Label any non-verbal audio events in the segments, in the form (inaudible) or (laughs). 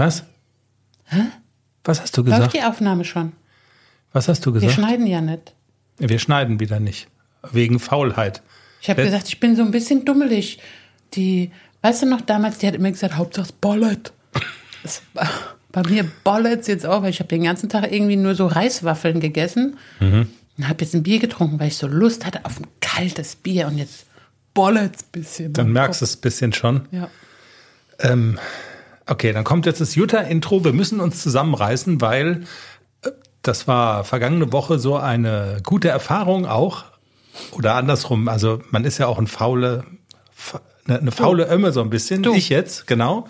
Was? Hä? Was hast du Läuft gesagt? die Aufnahme schon? Was hast du Wir gesagt? schneiden ja nicht. Wir schneiden wieder nicht. Wegen Faulheit. Ich habe gesagt, ich bin so ein bisschen dummelig. Die, weißt du noch damals, die hat immer gesagt, Hauptsache es bollert. (laughs) Es- Bei mir bollert's jetzt auch, weil ich habe den ganzen Tag irgendwie nur so Reiswaffeln gegessen Mhm. und habe jetzt ein Bier getrunken, weil ich so Lust hatte auf ein kaltes Bier und jetzt bollert's ein bisschen. Dann merkst du es ein bisschen schon. Ja. Okay, dann kommt jetzt das Jutta-Intro. Wir müssen uns zusammenreißen, weil äh, das war vergangene Woche so eine gute Erfahrung auch. Oder andersrum, also man ist ja auch ein faule, fa- eine, faule Ömme so ein bisschen. Du. Ich jetzt, genau.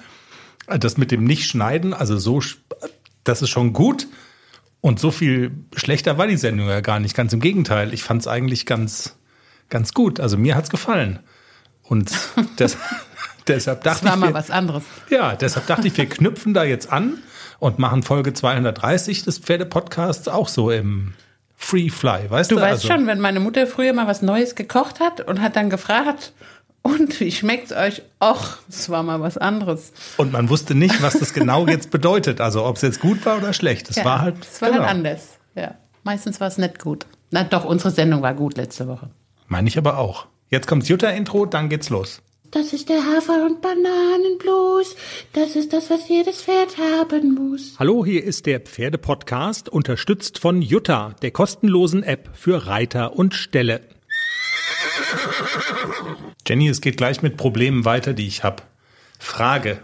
Das mit dem Nicht-Schneiden, also so, das ist schon gut. Und so viel schlechter war die Sendung ja gar nicht. Ganz im Gegenteil. Ich fand es eigentlich ganz, ganz gut. Also mir hat's gefallen. Und (laughs) das, deshalb dachte Das war ich, mal wir- was anderes. ja, deshalb dachte ich, wir knüpfen da jetzt an und machen Folge 230 des Pferdepodcasts auch so im Free Fly, weißt du? Du weißt also, schon, wenn meine Mutter früher mal was Neues gekocht hat und hat dann gefragt, und wie schmeckt's euch? Och, es war mal was anderes. Und man wusste nicht, was das genau jetzt bedeutet. Also ob es jetzt gut war oder schlecht. Das Ja, war halt. Es war genau. halt anders. Ja. Meistens war es nicht gut. Na doch, unsere Sendung war gut letzte Woche. Meine ich aber auch. Jetzt kommt's Jutta-Intro, dann geht's los. Das ist der Hafer- und Bananenblues. Das ist das, was jedes Pferd haben muss. Hallo, hier ist der Pferdepodcast, unterstützt von Jutta, der kostenlosen App für Reiter und Ställe. Jenny, es geht gleich mit Problemen weiter, die ich habe. Frage.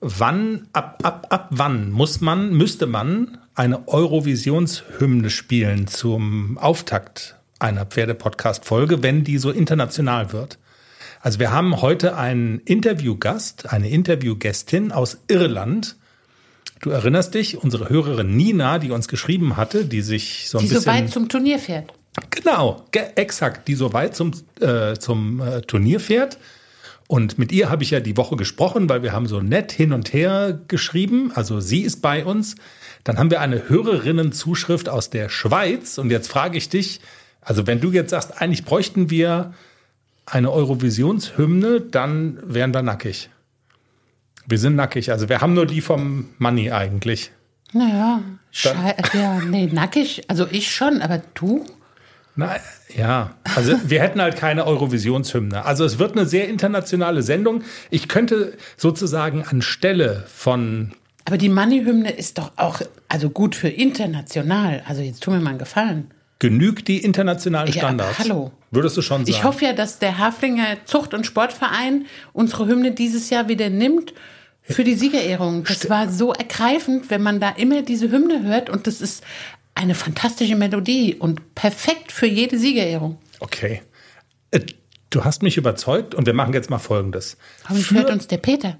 Wann, ab, ab, ab wann muss man, müsste man eine Eurovisionshymne spielen zum Auftakt einer Pferdepodcast-Folge, wenn die so international wird? Also wir haben heute einen Interviewgast, eine Interviewgästin aus Irland. Du erinnerst dich, unsere Hörerin Nina, die uns geschrieben hatte, die sich so ein Die so bisschen weit zum Turnier fährt. Genau, ge exakt, die so weit zum, äh, zum äh, Turnier fährt. Und mit ihr habe ich ja die Woche gesprochen, weil wir haben so nett hin und her geschrieben. Also sie ist bei uns. Dann haben wir eine Hörerinnenzuschrift aus der Schweiz. Und jetzt frage ich dich, also wenn du jetzt sagst, eigentlich bräuchten wir eine Eurovisionshymne, dann wären wir nackig. Wir sind nackig. Also wir haben nur die vom Money eigentlich. Naja, schei ja, nee, nackig. Also ich schon, aber du? Na, ja, also wir hätten halt keine Eurovisionshymne. Also es wird eine sehr internationale Sendung. Ich könnte sozusagen anstelle von Aber die Money-Hymne ist doch auch also gut für international. Also jetzt tu mir mal einen Gefallen. Genügt die internationalen Ja, Standards. hallo. Würdest du schon sagen? Ich hoffe ja, dass der Haflinger Zucht- und Sportverein unsere Hymne dieses Jahr wieder nimmt für die Siegerehrung. Das war so ergreifend, wenn man da immer diese Hymne hört und das ist eine fantastische Melodie und perfekt für jede Siegerehrung. Okay. Äh, Du hast mich überzeugt und wir machen jetzt mal Folgendes. Hoffentlich Für hört uns der Peter.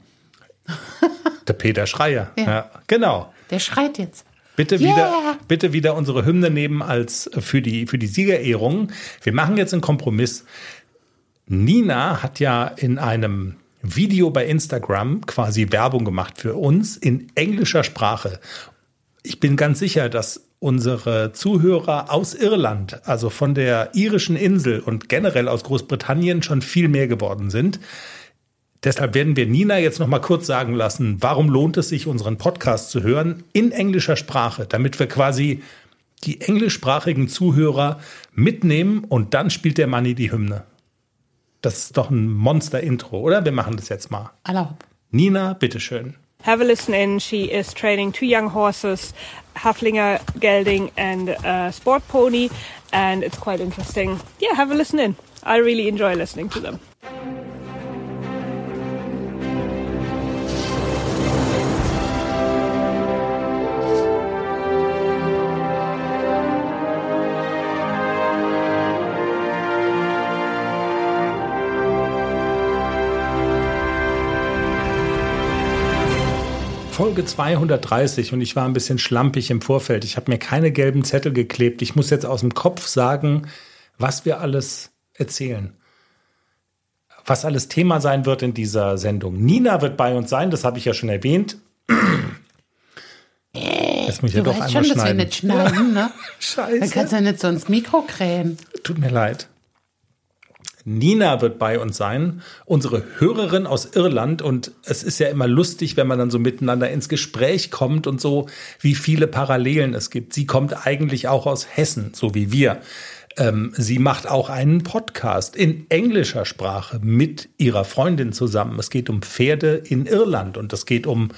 der Peter Schreier. (laughs) Ja. Ja. genau. Der schreit jetzt. Bitte Yeah. wieder, bitte wieder unsere Hymne nehmen als für die, für die Siegerehrung. Wir machen jetzt einen Kompromiss. Nina hat ja in einem Video bei Instagram quasi Werbung gemacht für uns in englischer Sprache. Ich bin ganz sicher, dass unsere Zuhörer aus Irland, also von der irischen Insel und generell aus Großbritannien schon viel mehr geworden sind. Deshalb werden wir Nina jetzt noch mal kurz sagen lassen, warum lohnt es sich, unseren Podcast zu hören in englischer Sprache, damit wir quasi die englischsprachigen Zuhörer mitnehmen und dann spielt der Manni die Hymne. Das ist doch ein Monster-Intro, oder? Wir machen das jetzt mal. Erlaub. Nina, bitteschön. Have a listen in. She is training two young horses, Haflinger Gelding and uh, Sport Pony, and it's quite interesting. Yeah, have a listen in. I really enjoy listening to them. Folge 230 und ich war ein bisschen schlampig im Vorfeld. Ich habe mir keine gelben Zettel geklebt. Ich muss jetzt aus dem Kopf sagen, was wir alles erzählen. Was alles Thema sein wird in dieser Sendung. Nina wird bei uns sein, das habe ich ja schon erwähnt. Jetzt muss ich ja Du doch weißt einmal schon, dass wir schneiden. nicht schneiden, ne? (laughs) Dann Scheiße. kannst du ja nicht so ins Mikro krähen. Tut mir leid. Nina wird bei uns sein, unsere Hörerin aus Irland. Und es ist ja immer lustig, wenn man dann so miteinander ins Gespräch kommt und so, wie viele Parallelen es gibt. Sie kommt eigentlich auch aus Hessen, so wie wir. Ähm, sie macht auch einen Podcast in englischer Sprache mit ihrer Freundin zusammen. Es geht um Pferde in Irland und es geht um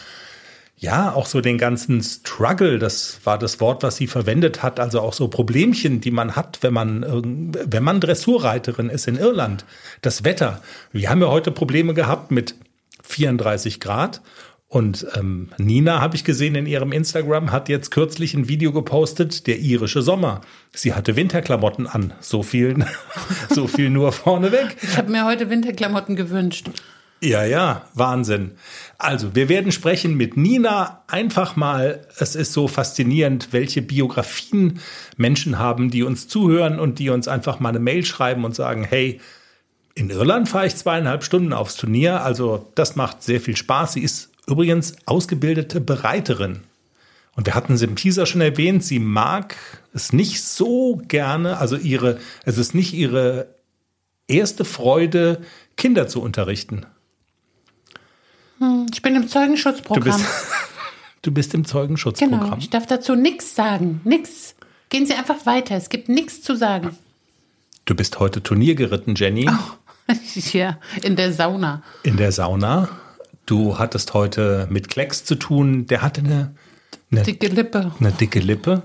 ja, auch so den ganzen Struggle, das war das Wort, was sie verwendet hat, also auch so Problemchen, die man hat, wenn man, wenn man Dressurreiterin ist in Irland. Das Wetter. Wir haben ja heute Probleme gehabt mit 34 Grad. Und ähm, Nina, habe ich gesehen in ihrem Instagram, hat jetzt kürzlich ein Video gepostet, der irische Sommer. Sie hatte Winterklamotten an. So viel, (laughs) so viel nur vorneweg. Ich habe mir heute Winterklamotten gewünscht. Ja, ja, Wahnsinn. Also, wir werden sprechen mit Nina. Einfach mal, es ist so faszinierend, welche Biografien Menschen haben, die uns zuhören und die uns einfach mal eine Mail schreiben und sagen, hey, in Irland fahre ich zweieinhalb Stunden aufs Turnier. Also, das macht sehr viel Spaß. Sie ist übrigens ausgebildete Bereiterin. Und wir hatten sie im Teaser schon erwähnt, sie mag es nicht so gerne, also ihre, es ist nicht ihre erste Freude, Kinder zu unterrichten. Hm, ich bin im Zeugenschutzprogramm. Du bist, (laughs) du bist im Zeugenschutzprogramm. Genau, ich darf dazu nichts sagen. Nix. Gehen Sie einfach weiter. Es gibt nichts zu sagen. Du bist heute Turnier geritten, Jenny. Oh, (laughs) ja, in der Sauna. In der Sauna. Du hattest heute mit Klecks zu tun. Der hatte eine, eine dicke Lippe. Eine dicke Lippe.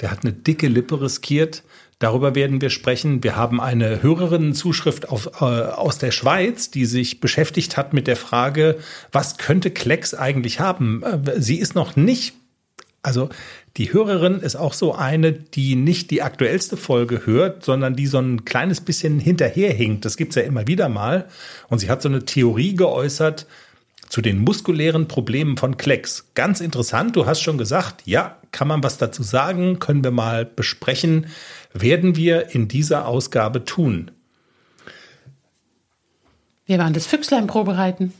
Der hat eine dicke Lippe riskiert. Darüber werden wir sprechen. Wir haben eine Hörerinnenzuschrift auf, äh, aus der Schweiz, die sich beschäftigt hat mit der Frage, was könnte Klecks eigentlich haben? Äh, sie ist noch nicht, also die Hörerin ist auch so eine, die nicht die aktuellste Folge hört, sondern die so ein kleines bisschen hinterherhinkt. Das gibt's ja immer wieder mal. Und sie hat so eine Theorie geäußert, zu den muskulären Problemen von Klecks. Ganz interessant, du hast schon gesagt, ja, kann man was dazu sagen, können wir mal besprechen, werden wir in dieser Ausgabe tun. Wir waren das Füchslein vorbereiten.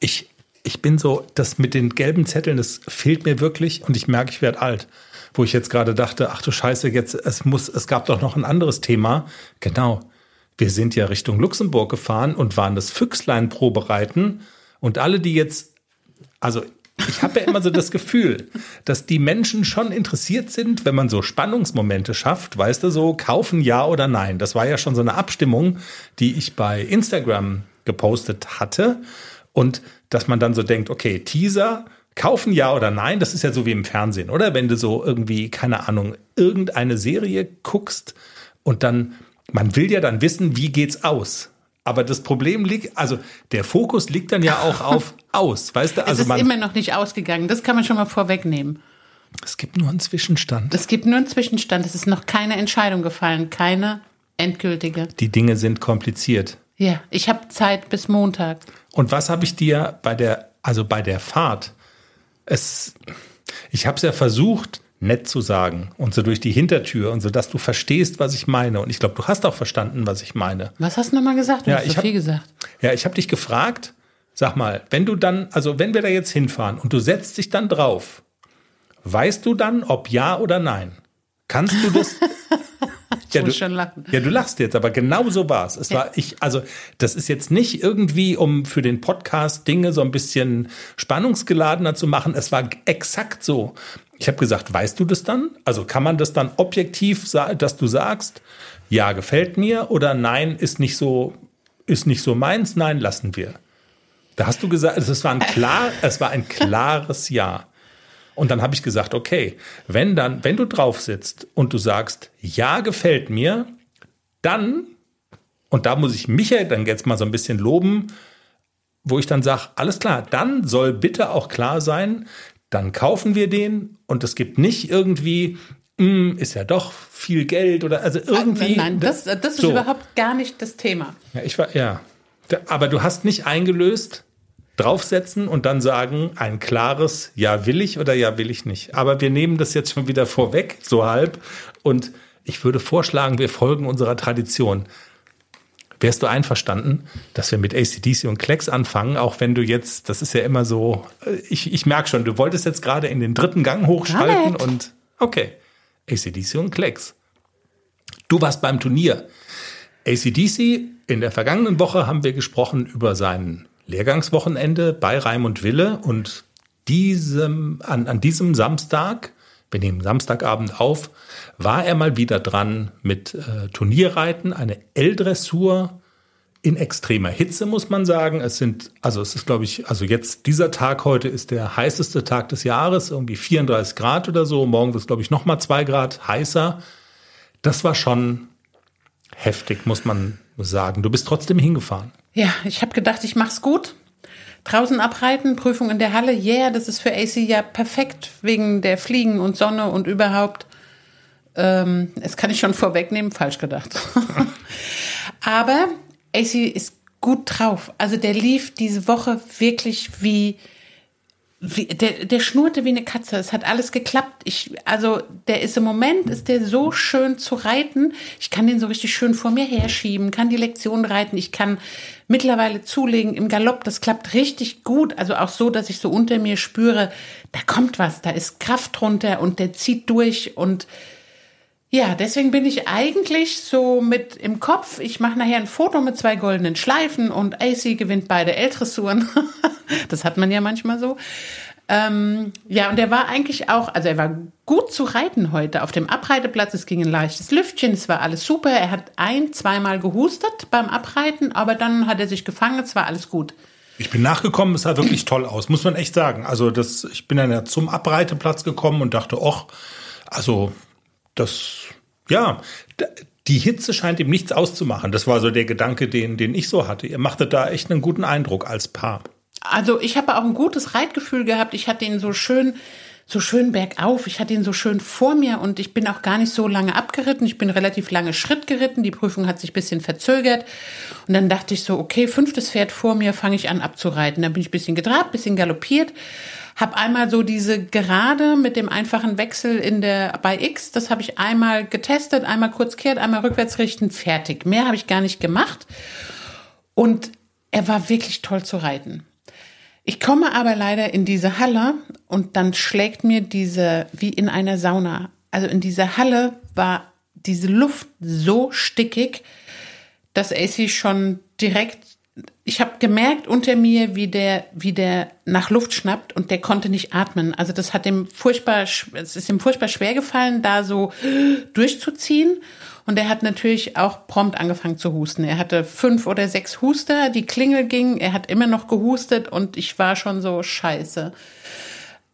Ich, ich bin so, das mit den gelben Zetteln, das fehlt mir wirklich und ich merke, ich werde alt. Wo ich jetzt gerade dachte, ach du Scheiße, jetzt, es muss, es gab doch noch ein anderes Thema. Genau. Wir sind ja Richtung Luxemburg gefahren und waren das Füchslein probereiten und alle, die jetzt, also ich habe ja immer so das Gefühl, dass die Menschen schon interessiert sind, wenn man so Spannungsmomente schafft, weißt du, so kaufen ja oder nein. Das war ja schon so eine Abstimmung, die ich bei Instagram gepostet hatte. Und dass man dann so denkt, okay, Teaser, kaufen ja oder nein, das ist ja so wie im Fernsehen, oder? Wenn du so irgendwie, keine Ahnung, irgendeine Serie guckst und dann, man will ja dann wissen, wie geht's aus. Aber das Problem liegt, also der Fokus liegt dann ja auch auf (laughs) aus, weißt du? Also es ist immer noch nicht ausgegangen. Das kann man schon mal vorwegnehmen. Es gibt nur einen Zwischenstand. Es gibt nur einen Zwischenstand. Es ist noch keine Entscheidung gefallen, keine endgültige. Die Dinge sind kompliziert. Ja, ich habe Zeit bis Montag. Und was habe ich dir bei der, also bei der Fahrt? Es, ich habe es ja versucht, nett zu sagen und so durch die Hintertür und so, dass du verstehst, was ich meine. Und ich glaube, du hast auch verstanden, was ich meine. Was hast du nochmal gesagt? Du ja, hast ich so hab, viel gesagt. Ja, ich habe dich gefragt, sag mal, wenn du dann, also wenn wir da jetzt hinfahren und du setzt dich dann drauf, weißt du dann, ob ja oder nein? Kannst du das? (laughs) ja, muss du, schon lachen. Ja, du lachst jetzt, aber genau so war es. Es war ich, also das ist jetzt nicht irgendwie, um für den Podcast Dinge so ein bisschen spannungsgeladener zu machen. Es war exakt so. Ich habe gesagt, weißt du das dann? Also kann man das dann objektiv, dass du sagst, ja, gefällt mir oder nein, ist nicht so, ist nicht so meins, nein, lassen wir. Da hast du gesagt, es war ein klar, es war ein klares Ja. Und dann habe ich gesagt, okay, wenn dann, wenn du drauf sitzt und du sagst, ja, gefällt mir, dann, und da muss ich Michael dann jetzt mal so ein bisschen loben, wo ich dann sage, alles klar, dann soll bitte auch klar sein, dann kaufen wir den und es gibt nicht irgendwie, mm, ist ja doch viel Geld oder also irgendwie. Nein, nein das, das ist so. überhaupt gar nicht das Thema. Ja, ich war, ja. Aber du hast nicht eingelöst, draufsetzen und dann sagen, ein klares Ja will ich oder Ja will ich nicht. Aber wir nehmen das jetzt schon wieder vorweg, so halb. Und ich würde vorschlagen, wir folgen unserer Tradition. Wärst du einverstanden, dass wir mit ACDC und Klecks anfangen, auch wenn du jetzt, das ist ja immer so, ich, ich merke schon, du wolltest jetzt gerade in den dritten Gang hochschalten und okay, ACDC und Klecks. Du warst beim Turnier. ACDC, in der vergangenen Woche haben wir gesprochen über sein Lehrgangswochenende bei Raimund Wille und diesem, an, an diesem Samstag, wir nehmen Samstagabend auf, war er mal wieder dran mit äh, Turnierreiten, eine L-Dressur in extremer Hitze, muss man sagen. Es sind, also es ist, glaube ich, also jetzt dieser Tag heute ist der heißeste Tag des Jahres, irgendwie 34 Grad oder so. Morgen wird es, glaube ich, noch mal zwei Grad heißer. Das war schon heftig, muss man sagen. Du bist trotzdem hingefahren. Ja, ich habe gedacht, ich mach's gut. Draußen abreiten, Prüfung in der Halle, yeah, das ist für AC ja perfekt wegen der Fliegen und Sonne und überhaupt. Ähm, das kann ich schon vorwegnehmen, falsch gedacht. (laughs) Aber AC ist gut drauf. Also der lief diese Woche wirklich wie wie, der, der schnurrte wie eine Katze. Es hat alles geklappt. Ich, also der ist im Moment, ist der so schön zu reiten. Ich kann den so richtig schön vor mir herschieben, kann die Lektion reiten. Ich kann mittlerweile zulegen im Galopp. Das klappt richtig gut. Also auch so, dass ich so unter mir spüre, da kommt was, da ist Kraft drunter und der zieht durch und ja, deswegen bin ich eigentlich so mit im Kopf. Ich mache nachher ein Foto mit zwei goldenen Schleifen und AC gewinnt beide L-Dressuren. (laughs) das hat man ja manchmal so. Ähm, ja, und er war eigentlich auch, also er war gut zu reiten heute auf dem Abreiteplatz. Es ging ein leichtes Lüftchen, es war alles super. Er hat ein, zweimal gehustet beim Abreiten, aber dann hat er sich gefangen, es war alles gut. Ich bin nachgekommen, es sah wirklich toll aus, muss man echt sagen. Also das, ich bin dann ja zum Abreiteplatz gekommen und dachte, och, also das, ja, die Hitze scheint ihm nichts auszumachen. Das war so der Gedanke, den, den ich so hatte. Ihr machtet da echt einen guten Eindruck als Paar. Also ich habe auch ein gutes Reitgefühl gehabt. Ich hatte ihn so schön, so schön bergauf. Ich hatte ihn so schön vor mir und ich bin auch gar nicht so lange abgeritten. Ich bin relativ lange Schritt geritten. Die Prüfung hat sich bisschen verzögert. Und dann dachte ich so, okay, fünftes Pferd vor mir, fange ich an abzureiten. Dann bin ich bisschen getrabt, bisschen galoppiert habe einmal so diese Gerade mit dem einfachen Wechsel in der bei X, das habe ich einmal getestet, einmal kurz kehrt, einmal rückwärts richten, fertig. Mehr habe ich gar nicht gemacht. Und er war wirklich toll zu reiten. Ich komme aber leider in diese Halle und dann schlägt mir diese, wie in einer Sauna. Also in dieser Halle war diese Luft so stickig, dass AC schon direkt ich habe gemerkt unter mir, wie der, wie der nach Luft schnappt und der konnte nicht atmen. Also das hat ihm furchtbar, es ist ihm furchtbar schwer gefallen, da so durchzuziehen. Und er hat natürlich auch prompt angefangen zu husten. Er hatte fünf oder sechs Huster, die Klingel ging, er hat immer noch gehustet und ich war schon so scheiße.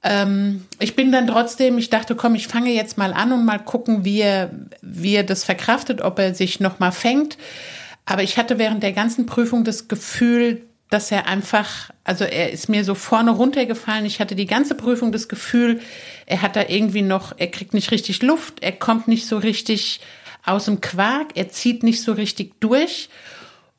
Ähm, ich bin dann trotzdem, ich dachte, komm, ich fange jetzt mal an und mal gucken, wie er, wie er das verkraftet, ob er sich noch mal fängt. Aber ich hatte während der ganzen Prüfung das Gefühl, dass er einfach, also er ist mir so vorne runtergefallen. Ich hatte die ganze Prüfung das Gefühl, er hat da irgendwie noch, er kriegt nicht richtig Luft, er kommt nicht so richtig aus dem Quark, er zieht nicht so richtig durch.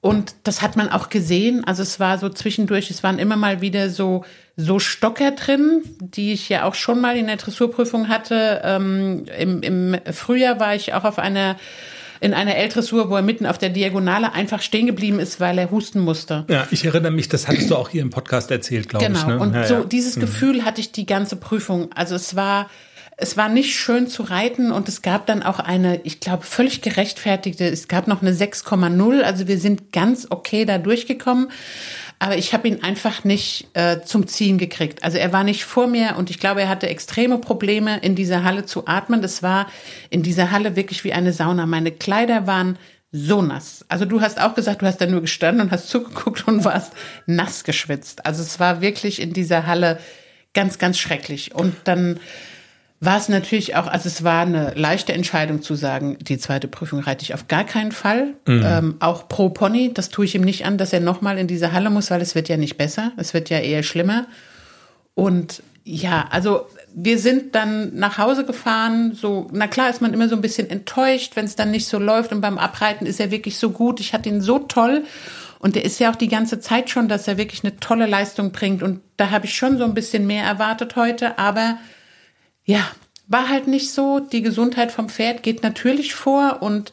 Und das hat man auch gesehen. Also es war so zwischendurch, es waren immer mal wieder so, so Stocker drin, die ich ja auch schon mal in der Dressurprüfung hatte. Ähm, im, Im Frühjahr war ich auch auf einer in einer L-Dressur, wo er mitten auf der Diagonale einfach stehen geblieben ist, weil er husten musste. Ja, ich erinnere mich, das hattest du auch hier im Podcast erzählt, glaube genau. ich. Genau, ne? und ja, so ja. dieses mhm. Gefühl hatte ich die ganze Prüfung. Also es war, es war nicht schön zu reiten und es gab dann auch eine, ich glaube, völlig gerechtfertigte, es gab noch eine 6,0, also wir sind ganz okay da durchgekommen aber ich habe ihn einfach nicht äh, zum Ziehen gekriegt. Also er war nicht vor mir und ich glaube, er hatte extreme Probleme, in dieser Halle zu atmen. Das war in dieser Halle wirklich wie eine Sauna. Meine Kleider waren so nass. Also du hast auch gesagt, du hast da nur gestanden und hast (laughs) zugeguckt und warst nass geschwitzt. Also es war wirklich in dieser Halle ganz, ganz schrecklich. Und dann war es natürlich auch, also es war eine leichte Entscheidung zu sagen, die zweite Prüfung reite ich auf gar keinen Fall. Mhm. Ähm, auch pro Pony, das tue ich ihm nicht an, dass er nochmal in diese Halle muss, weil es wird ja nicht besser, es wird ja eher schlimmer. Und ja, also wir sind dann nach Hause gefahren, so, na klar ist man immer so ein bisschen enttäuscht, wenn es dann nicht so läuft und beim Abreiten ist er wirklich so gut, ich hatte ihn so toll und der ist ja auch die ganze Zeit schon, dass er wirklich eine tolle Leistung bringt und da habe ich schon so ein bisschen mehr erwartet heute, aber ja, war halt nicht so. Die Gesundheit vom Pferd geht natürlich vor und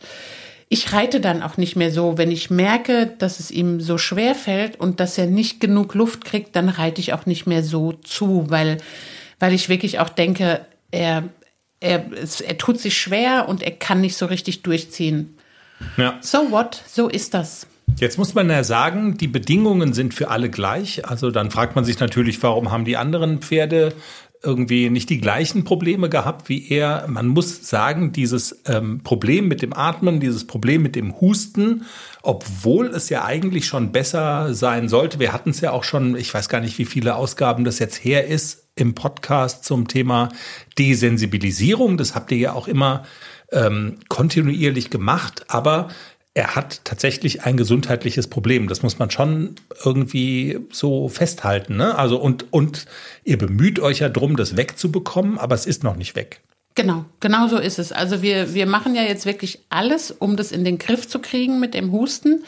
ich reite dann auch nicht mehr so. Wenn ich merke, dass es ihm so schwer fällt und dass er nicht genug Luft kriegt, dann reite ich auch nicht mehr so zu, weil, weil ich wirklich auch denke, er, er, er tut sich schwer und er kann nicht so richtig durchziehen. Ja. So what? So ist das. Jetzt muss man ja sagen, die Bedingungen sind für alle gleich. Also dann fragt man sich natürlich, warum haben die anderen Pferde irgendwie nicht die gleichen Probleme gehabt wie er. Man muss sagen, dieses ähm, Problem mit dem Atmen, dieses Problem mit dem Husten, obwohl es ja eigentlich schon besser sein sollte. Wir hatten es ja auch schon, ich weiß gar nicht, wie viele Ausgaben das jetzt her ist im Podcast zum Thema Desensibilisierung. Das habt ihr ja auch immer ähm, kontinuierlich gemacht, aber er hat tatsächlich ein gesundheitliches Problem. Das muss man schon irgendwie so festhalten. Ne? Also und, und ihr bemüht euch ja drum, das wegzubekommen, aber es ist noch nicht weg. Genau, genau so ist es. Also wir, wir machen ja jetzt wirklich alles, um das in den Griff zu kriegen mit dem Husten.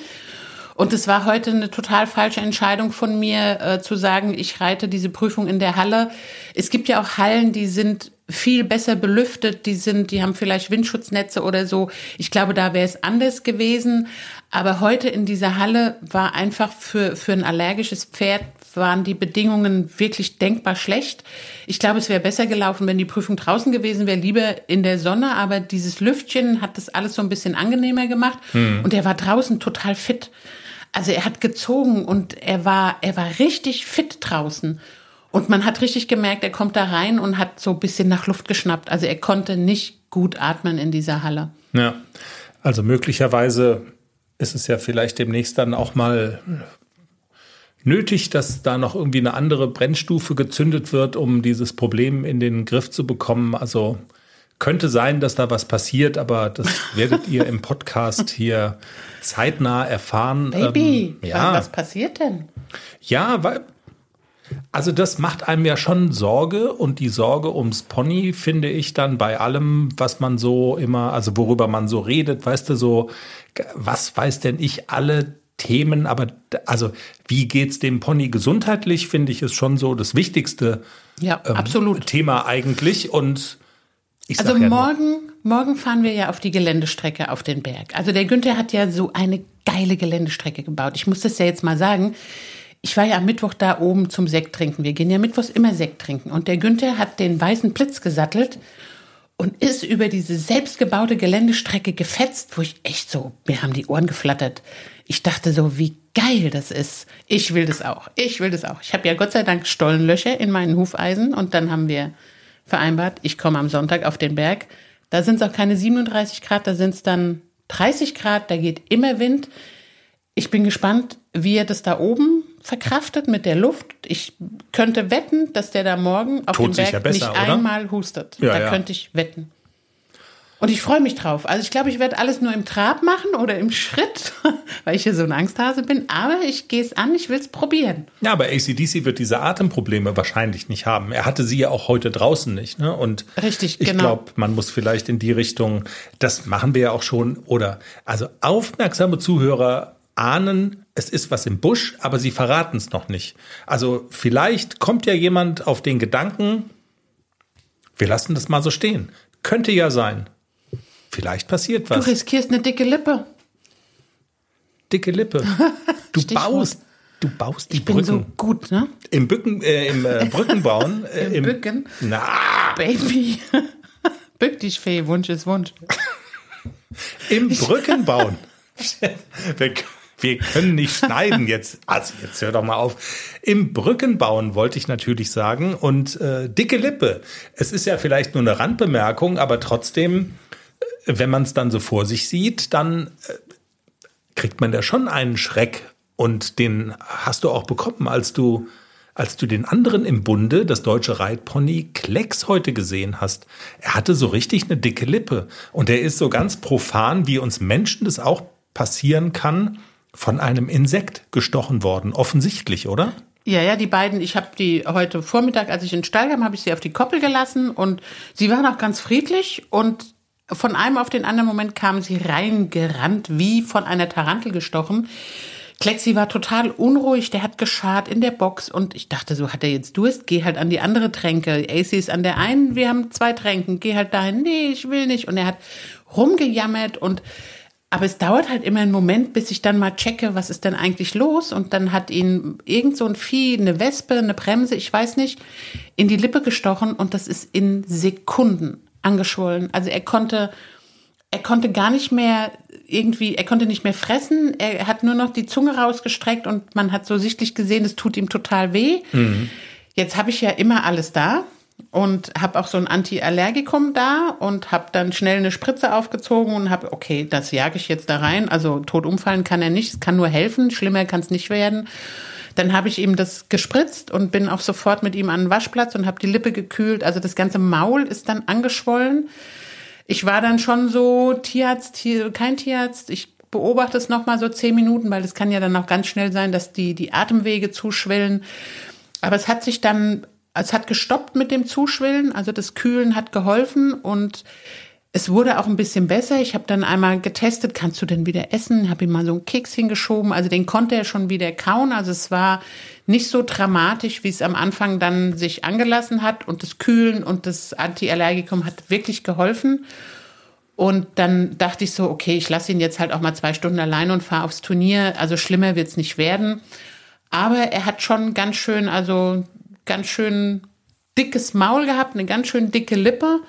Und es war heute eine total falsche Entscheidung von mir, äh, zu sagen, ich reite diese Prüfung in der Halle. Es gibt ja auch Hallen, die sind viel besser belüftet, die sind, die haben vielleicht Windschutznetze oder so. Ich glaube, da wäre es anders gewesen. Aber heute in dieser Halle war einfach für, für ein allergisches Pferd waren die Bedingungen wirklich denkbar schlecht. Ich glaube, es wäre besser gelaufen, wenn die Prüfung draußen gewesen wäre, lieber in der Sonne. Aber dieses Lüftchen hat das alles so ein bisschen angenehmer gemacht. Hm. Und er war draußen total fit. Also er hat gezogen und er war, er war richtig fit draußen. Und man hat richtig gemerkt, er kommt da rein und hat so ein bisschen nach Luft geschnappt. Also er konnte nicht gut atmen in dieser Halle. Ja, also möglicherweise ist es ja vielleicht demnächst dann auch mal nötig, dass da noch irgendwie eine andere Brennstufe gezündet wird, um dieses Problem in den Griff zu bekommen. Also könnte sein, dass da was passiert, aber das (laughs) werdet ihr im Podcast hier zeitnah erfahren. Baby, ähm, ja. was passiert denn? Ja, weil also das macht einem ja schon Sorge und die Sorge ums Pony finde ich dann bei allem, was man so immer, also worüber man so redet, weißt du, so, was weiß denn ich, alle Themen, aber also wie geht's dem Pony gesundheitlich, finde ich ist schon so das wichtigste ja, ähm, absolut. Thema eigentlich und ich also ja morgen, morgen fahren wir ja auf die Geländestrecke auf den Berg. Also der Günther hat ja so eine geile Geländestrecke gebaut. Ich muss das ja jetzt mal sagen. Ich war ja am Mittwoch da oben zum Sekt trinken. Wir gehen ja mittwochs immer Sekt trinken. Und der Günther hat den weißen Blitz gesattelt und ist über diese selbstgebaute Geländestrecke gefetzt, wo ich echt so, mir haben die Ohren geflattert. Ich dachte so, wie geil das ist. Ich will das auch. Ich will das auch. Ich habe ja Gott sei Dank Stollenlöcher in meinen Hufeisen und dann haben wir vereinbart, ich komme am Sonntag auf den Berg. Da sind es auch keine 37 Grad, da sind es dann 30 Grad, da geht immer Wind. Ich bin gespannt, wie er das da oben verkraftet mit der Luft. Ich könnte wetten, dass der da morgen auf Tut dem Berg ja besser, nicht oder? einmal hustet. Ja, da ja. könnte ich wetten. Und ich freue mich drauf. Also ich glaube, ich werde alles nur im Trab machen oder im Schritt, (laughs) weil ich hier so ein Angsthase bin. Aber ich gehe es an, ich will es probieren. Ja, aber ACDC wird diese Atemprobleme wahrscheinlich nicht haben. Er hatte sie ja auch heute draußen nicht. Ne? Und Richtig, ich genau. glaube, man muss vielleicht in die Richtung, das machen wir ja auch schon, oder also aufmerksame Zuhörer ahnen, es ist was im Busch, aber sie verraten es noch nicht. Also vielleicht kommt ja jemand auf den Gedanken, wir lassen das mal so stehen. Könnte ja sein. Vielleicht passiert Du was. riskierst eine dicke Lippe. Dicke Lippe. (laughs) Du baust, du baust die Ich bin Brücken. so gut, ne? Im Bücken, äh, im äh, Brückenbauen. (laughs) Äh, Im Bücken. Na, Baby. (laughs) Bück dich, Fee. Wunsch ist Wunsch. im Brückenbauen. wir, wir können nicht schneiden jetzt. Also jetzt hör doch mal auf. Im Brückenbauen wollte ich natürlich sagen. Und äh, dicke Lippe. Es ist ja vielleicht nur eine Randbemerkung, aber trotzdem, äh, wenn man es dann so vor sich sieht, dann äh, kriegt man da schon einen Schreck. Und den hast du auch bekommen, als du, als du den anderen im Bunde, das deutsche Reitpony Klecks heute gesehen hast. Er hatte so richtig eine dicke Lippe. Und er ist so ganz profan, wie uns Menschen das auch passieren kann, von einem Insekt gestochen worden. Offensichtlich, oder? Ja, ja, die beiden, ich habe die heute Vormittag, als ich in den Stall kam, habe ich sie auf die Koppel gelassen und sie waren auch ganz friedlich und von einem auf den anderen Moment kamen sie reingerannt, wie von einer Tarantel gestochen. Klexi war total unruhig, der hat geschart in der Box und ich dachte, so hat er jetzt Durst, geh halt an die andere Tränke. AC ist an der einen, wir haben zwei Tränken, geh halt dahin, nee, ich will nicht. Und er hat rumgejammert und aber es dauert halt immer einen Moment, bis ich dann mal checke, was ist denn eigentlich los? Und dann hat ihn irgend so ein Vieh, eine Wespe, eine Bremse, ich weiß nicht, in die Lippe gestochen und das ist in Sekunden angeschwollen. Also er konnte er konnte gar nicht mehr irgendwie, er konnte nicht mehr fressen, er hat nur noch die Zunge rausgestreckt und man hat so sichtlich gesehen, es tut ihm total weh. Mhm. Jetzt habe ich ja immer alles da und habe auch so ein Antiallergikum da und habe dann schnell eine Spritze aufgezogen und habe, okay, das jage ich jetzt da rein. Also tot umfallen kann er nicht, es kann nur helfen, schlimmer kann es nicht werden. Dann habe ich ihm das gespritzt und bin auch sofort mit ihm an den Waschplatz und habe die Lippe gekühlt. Also das ganze Maul ist dann angeschwollen. Ich war dann schon so Tierarzt, kein Tierarzt. Ich beobachte es noch mal so zehn Minuten, weil es kann ja dann auch ganz schnell sein, dass die die Atemwege zuschwellen. Aber es hat sich dann, es hat gestoppt mit dem Zuschwillen. Also das Kühlen hat geholfen und es wurde auch ein bisschen besser. Ich habe dann einmal getestet, kannst du denn wieder essen? Habe ihm mal so einen Keks hingeschoben. Also den konnte er schon wieder kauen. Also es war nicht so dramatisch, wie es am Anfang dann sich angelassen hat. Und das Kühlen und das Antiallergikum hat wirklich geholfen. Und dann dachte ich so, okay, ich lasse ihn jetzt halt auch mal zwei Stunden allein und fahre aufs Turnier. Also schlimmer wird's nicht werden. Aber er hat schon ganz schön, also ganz schön dickes Maul gehabt, eine ganz schön dicke Lippe.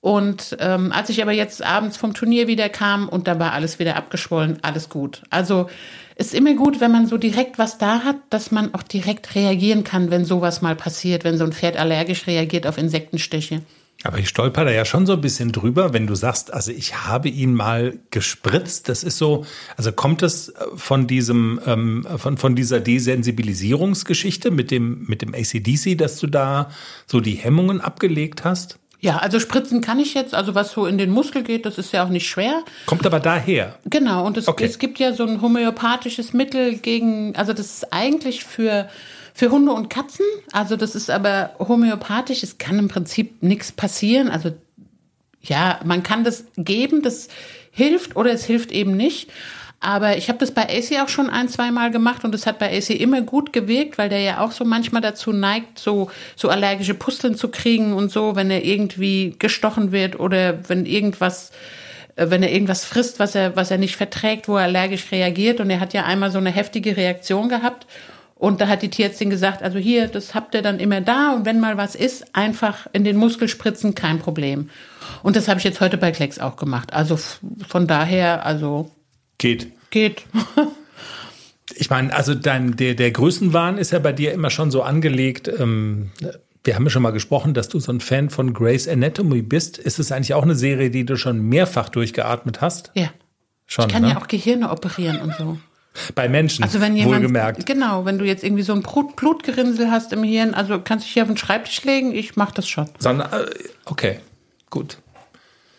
Und ähm, als ich aber jetzt abends vom Turnier wieder kam und da war alles wieder abgeschwollen, alles gut. Also ist immer gut, wenn man so direkt was da hat, dass man auch direkt reagieren kann, wenn sowas mal passiert, wenn so ein Pferd allergisch reagiert auf Insektenstiche. Aber ich stolper da ja schon so ein bisschen drüber, wenn du sagst, also ich habe ihn mal gespritzt. Das ist so, also kommt es von diesem, ähm, von, von dieser Desensibilisierungsgeschichte mit dem, mit dem ACDC, dass du da so die Hemmungen abgelegt hast? Ja, also spritzen kann ich jetzt, also was so in den Muskel geht, das ist ja auch nicht schwer. Kommt aber daher. Genau, und es, okay. es gibt ja so ein homöopathisches Mittel gegen, also das ist eigentlich für, für Hunde und Katzen, also das ist aber homöopathisch, es kann im Prinzip nichts passieren, also ja, man kann das geben, das hilft oder es hilft eben nicht. Aber ich habe das bei AC auch schon ein, zwei Mal gemacht und es hat bei AC immer gut gewirkt, weil der ja auch so manchmal dazu neigt, so, so allergische Pusteln zu kriegen und so, wenn er irgendwie gestochen wird oder wenn irgendwas, äh, wenn er irgendwas frisst, was er, was er nicht verträgt, wo er allergisch reagiert. Und er hat ja einmal so eine heftige Reaktion gehabt. Und da hat die Tierärztin gesagt, also hier, das habt ihr dann immer da und wenn mal was ist, einfach in den Muskel spritzen, kein Problem. Und das habe ich jetzt heute bei Klecks auch gemacht. Also von daher, also Geht. Geht. (laughs) ich meine, also dein, der, der Größenwahn ist ja bei dir immer schon so angelegt. Ähm, wir haben ja schon mal gesprochen, dass du so ein Fan von Grey's Anatomy bist. Ist es eigentlich auch eine Serie, die du schon mehrfach durchgeatmet hast? Ja. Schon, ich kann ne? ja auch Gehirne operieren und so. Bei Menschen, also wenn jemand, wohlgemerkt. Genau, wenn du jetzt irgendwie so ein Blut, Blutgerinnsel hast im Hirn, also kannst du dich hier auf den Schreibtisch legen, ich mach das schon. Sondern, äh, okay, gut.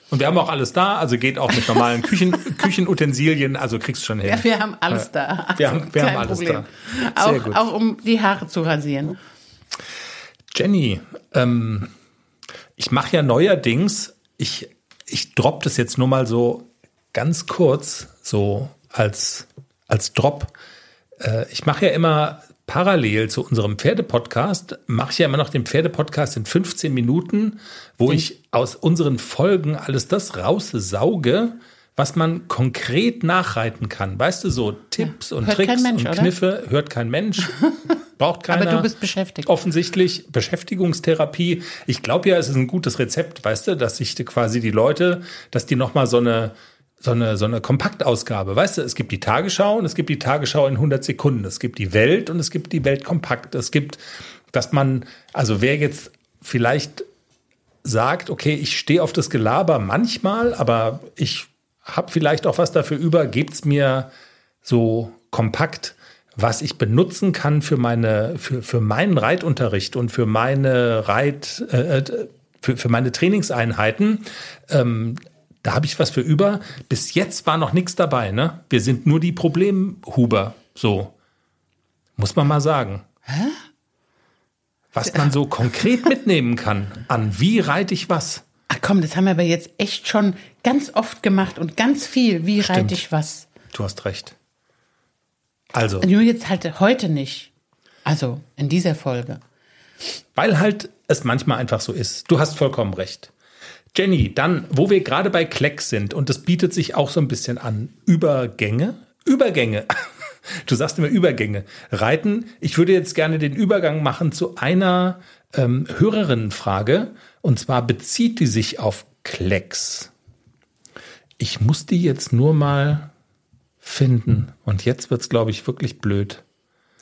Und wir haben auch alles da, also geht auch mit normalen Küchen, (laughs) Küchenutensilien, also kriegst du schon hin. Ja, wir haben alles da. Also wir haben, wir haben alles Problem. da. Sehr auch, gut. auch um die Haare zu rasieren. Jenny, ähm, ich mache ja neuerdings, ich, ich drop das jetzt nur mal so ganz kurz, so als, als Drop. Äh, ich mache ja immer parallel zu unserem Pferdepodcast mache ich ja immer noch den Pferdepodcast in 15 Minuten, wo ich aus unseren Folgen alles das raussauge, was man konkret nachreiten kann. Weißt du, so Tipps ja. und Tricks Mensch, und Kniffe oder? hört kein Mensch. (laughs) Braucht keiner. Aber du bist beschäftigt. Offensichtlich Beschäftigungstherapie. Ich glaube ja, es ist ein gutes Rezept, weißt du, dass sich quasi die Leute, dass die nochmal so eine so eine, so eine Kompaktausgabe. Weißt du, es gibt die Tagesschau und es gibt die Tagesschau in 100 Sekunden. Es gibt die Welt und es gibt die Welt kompakt. Es gibt, dass man, also wer jetzt vielleicht sagt, okay, ich stehe auf das Gelaber manchmal, aber ich habe vielleicht auch was dafür über, gebt's mir so kompakt, was ich benutzen kann für meine, für, für meinen Reitunterricht und für meine Reit, äh, äh für, für meine Trainingseinheiten. Ähm, da habe ich was für über. Bis jetzt war noch nichts dabei, ne? Wir sind nur die Problemhuber, so. Muss man mal sagen. Hä? Was man so konkret mitnehmen kann, an wie reite ich was. Ach komm, das haben wir aber jetzt echt schon ganz oft gemacht und ganz viel. Wie Stimmt. reite ich was? Du hast recht. Also. Nur jetzt halt heute nicht. Also in dieser Folge. Weil halt es manchmal einfach so ist. Du hast vollkommen recht. Jenny, dann, wo wir gerade bei Klecks sind, und das bietet sich auch so ein bisschen an, Übergänge. Übergänge. (laughs) Du sagst immer Übergänge. Reiten. Ich würde jetzt gerne den Übergang machen zu einer ähm, Hörerinnenfrage. Und zwar bezieht die sich auf Klecks. Ich muss die jetzt nur mal finden. Und jetzt wird's, glaube ich, wirklich blöd.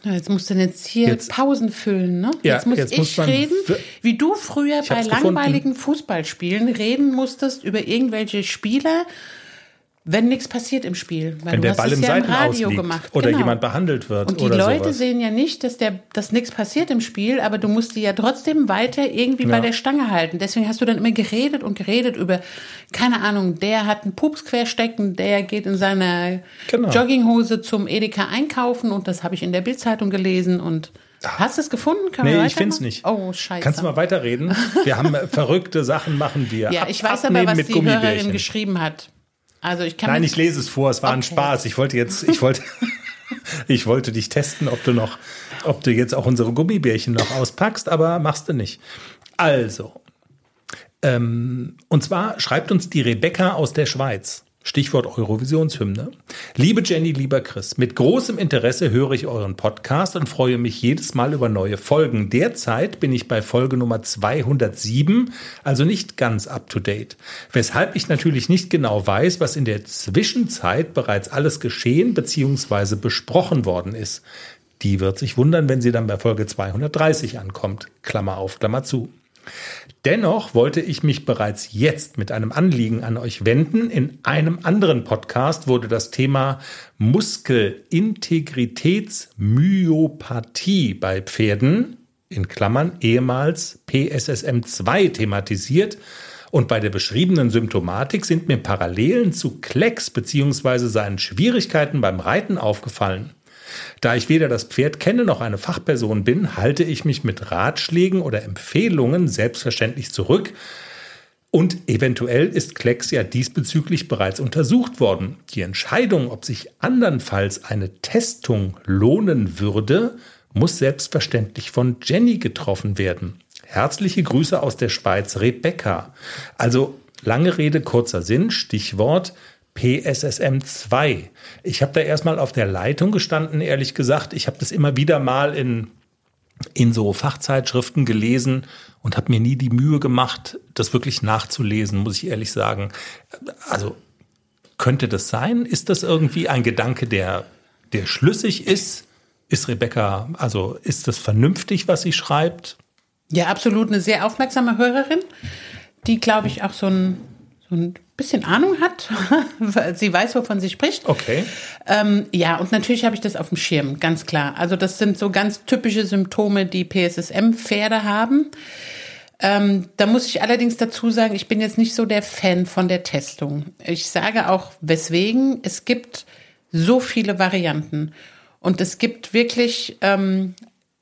Jetzt musst du jetzt hier Jetzt- Pausen füllen, ne? Ja, jetzt muss jetzt ich muss reden, wie du früher bei hab's gefunden. langweiligen Fußballspielen reden musstest über irgendwelche Spieler, wenn nichts passiert im Spiel. Weil Wenn der Ball im ja Radio gemacht. oder genau. jemand behandelt wird Und die Leute sowas. sehen ja nicht, dass der, dass nichts passiert im Spiel, aber du musst die ja trotzdem weiter irgendwie bei Ja. der Stange halten. Deswegen hast du dann immer geredet und geredet über, keine Ahnung, der hat einen Pups querstecken, der geht in seiner Genau. Jogginghose zum Edeka einkaufen und das habe ich in der Bildzeitung gelesen und Hast du es gefunden? Wir Nee, ich finde es nicht. Oh, scheiße. Kannst du mal weiterreden? Wir haben äh, verrückte Sachen, machen wir. ja, Ab- ich weiß aber, was mit die Hörerin geschrieben hat. Also ich kann Nein, ich lese es vor. Es war ein Okay. Spaß. Ich wollte jetzt, ich wollte, (laughs) ich wollte dich testen, ob du noch, ob du jetzt auch unsere Gummibärchen noch auspackst, aber machst du nicht. Also, ähm, und zwar schreibt uns die Rebecca aus der Schweiz. Stichwort Eurovisionshymne. Liebe Jenny, lieber Chris, mit großem Interesse höre ich euren Podcast und freue mich jedes Mal über neue Folgen. Derzeit bin ich bei Folge Nummer 207, also nicht ganz up to date. Weshalb ich natürlich nicht genau weiß, was in der Zwischenzeit bereits alles geschehen bzw. besprochen worden ist. Die wird sich wundern, wenn sie dann bei Folge 230 ankommt. Klammer auf, Klammer zu. Dennoch wollte ich mich bereits jetzt mit einem Anliegen an euch wenden. In einem anderen Podcast wurde das Thema Muskelintegritätsmyopathie bei Pferden, in Klammern ehemals PSSM2, thematisiert. Und bei der beschriebenen Symptomatik sind mir Parallelen zu Klecks bzw. seinen Schwierigkeiten beim Reiten aufgefallen. Da ich weder das Pferd kenne noch eine Fachperson bin, halte ich mich mit Ratschlägen oder Empfehlungen selbstverständlich zurück. Und eventuell ist Klecks ja diesbezüglich bereits untersucht worden. Die Entscheidung, ob sich andernfalls eine Testung lohnen würde, muss selbstverständlich von Jenny getroffen werden. Herzliche Grüße aus der Schweiz, Rebecca. Also lange Rede, kurzer Sinn, Stichwort PSSM 2. Ich habe da erstmal auf der Leitung gestanden, ehrlich gesagt. Ich habe das immer wieder mal in, in so Fachzeitschriften gelesen und habe mir nie die Mühe gemacht, das wirklich nachzulesen, muss ich ehrlich sagen. Also könnte das sein? Ist das irgendwie ein Gedanke, der, der schlüssig ist? Ist Rebecca, also ist das vernünftig, was sie schreibt? Ja, absolut eine sehr aufmerksame Hörerin, die, glaube ich, auch so ein, so ein bisschen Ahnung hat. (laughs) weil sie weiß, wovon sie spricht. Okay. Ähm, ja, und natürlich habe ich das auf dem Schirm, ganz klar. Also das sind so ganz typische Symptome, die PSSM-Pferde haben. Ähm, da muss ich allerdings dazu sagen, ich bin jetzt nicht so der Fan von der Testung. Ich sage auch, weswegen. Es gibt so viele Varianten. Und es gibt wirklich ähm,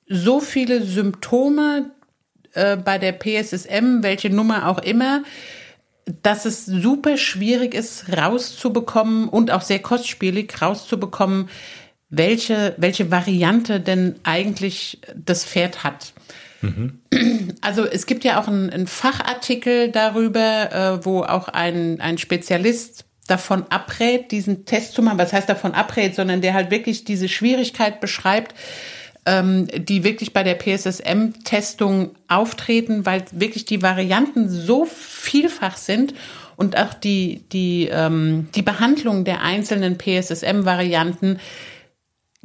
so viele Symptome äh, bei der PSSM, welche Nummer auch immer, dass es super schwierig ist, rauszubekommen und auch sehr kostspielig rauszubekommen, welche, welche Variante denn eigentlich das Pferd hat. Also es gibt ja auch einen, einen Fachartikel darüber, äh, wo auch ein, ein Spezialist davon abrät, diesen Test zu machen. Was heißt davon abrät, sondern der halt wirklich diese Schwierigkeit beschreibt, ähm, die wirklich bei der PSSM-Testung auftreten, weil wirklich die Varianten so vielfach sind und auch die, die, ähm, die Behandlung der einzelnen PSSM-Varianten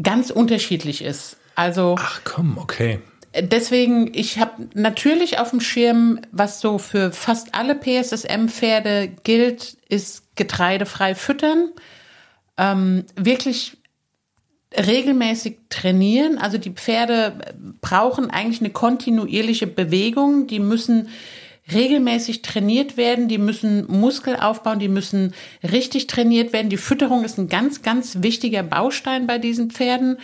ganz unterschiedlich ist. Also Ach komm, okay. deswegen, ich habe natürlich auf dem Schirm, was so für fast alle PSSM-Pferde gilt, ist getreidefrei füttern. Ähm, wirklich regelmäßig trainieren. Also die Pferde brauchen eigentlich eine kontinuierliche Bewegung. Die müssen regelmäßig trainiert werden, die müssen Muskel aufbauen, die müssen richtig trainiert werden. Die Fütterung ist ein ganz, ganz wichtiger Baustein bei diesen Pferden.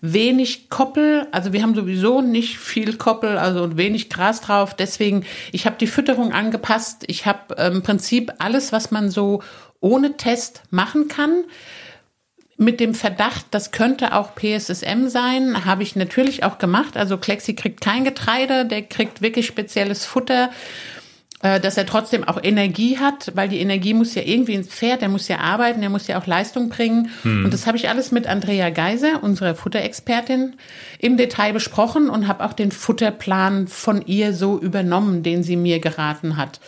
Wenig Koppel, also wir haben sowieso nicht viel Koppel, also und wenig Gras drauf. Deswegen, ich habe die Fütterung angepasst. Ich habe äh, im Prinzip alles, was man so ohne Test machen kann mit dem Verdacht, das könnte auch PSSM sein, habe ich natürlich auch gemacht. Also Klexi kriegt kein Getreide, der kriegt wirklich spezielles Futter, äh, dass er trotzdem auch Energie hat, weil die Energie muss ja irgendwie ins Pferd, der muss ja arbeiten, der muss ja auch Leistung bringen. Und das habe ich alles mit Andrea Geiser, unserer Futterexpertin, im Detail besprochen und habe auch den Futterplan von ihr so übernommen, den sie mir geraten hat.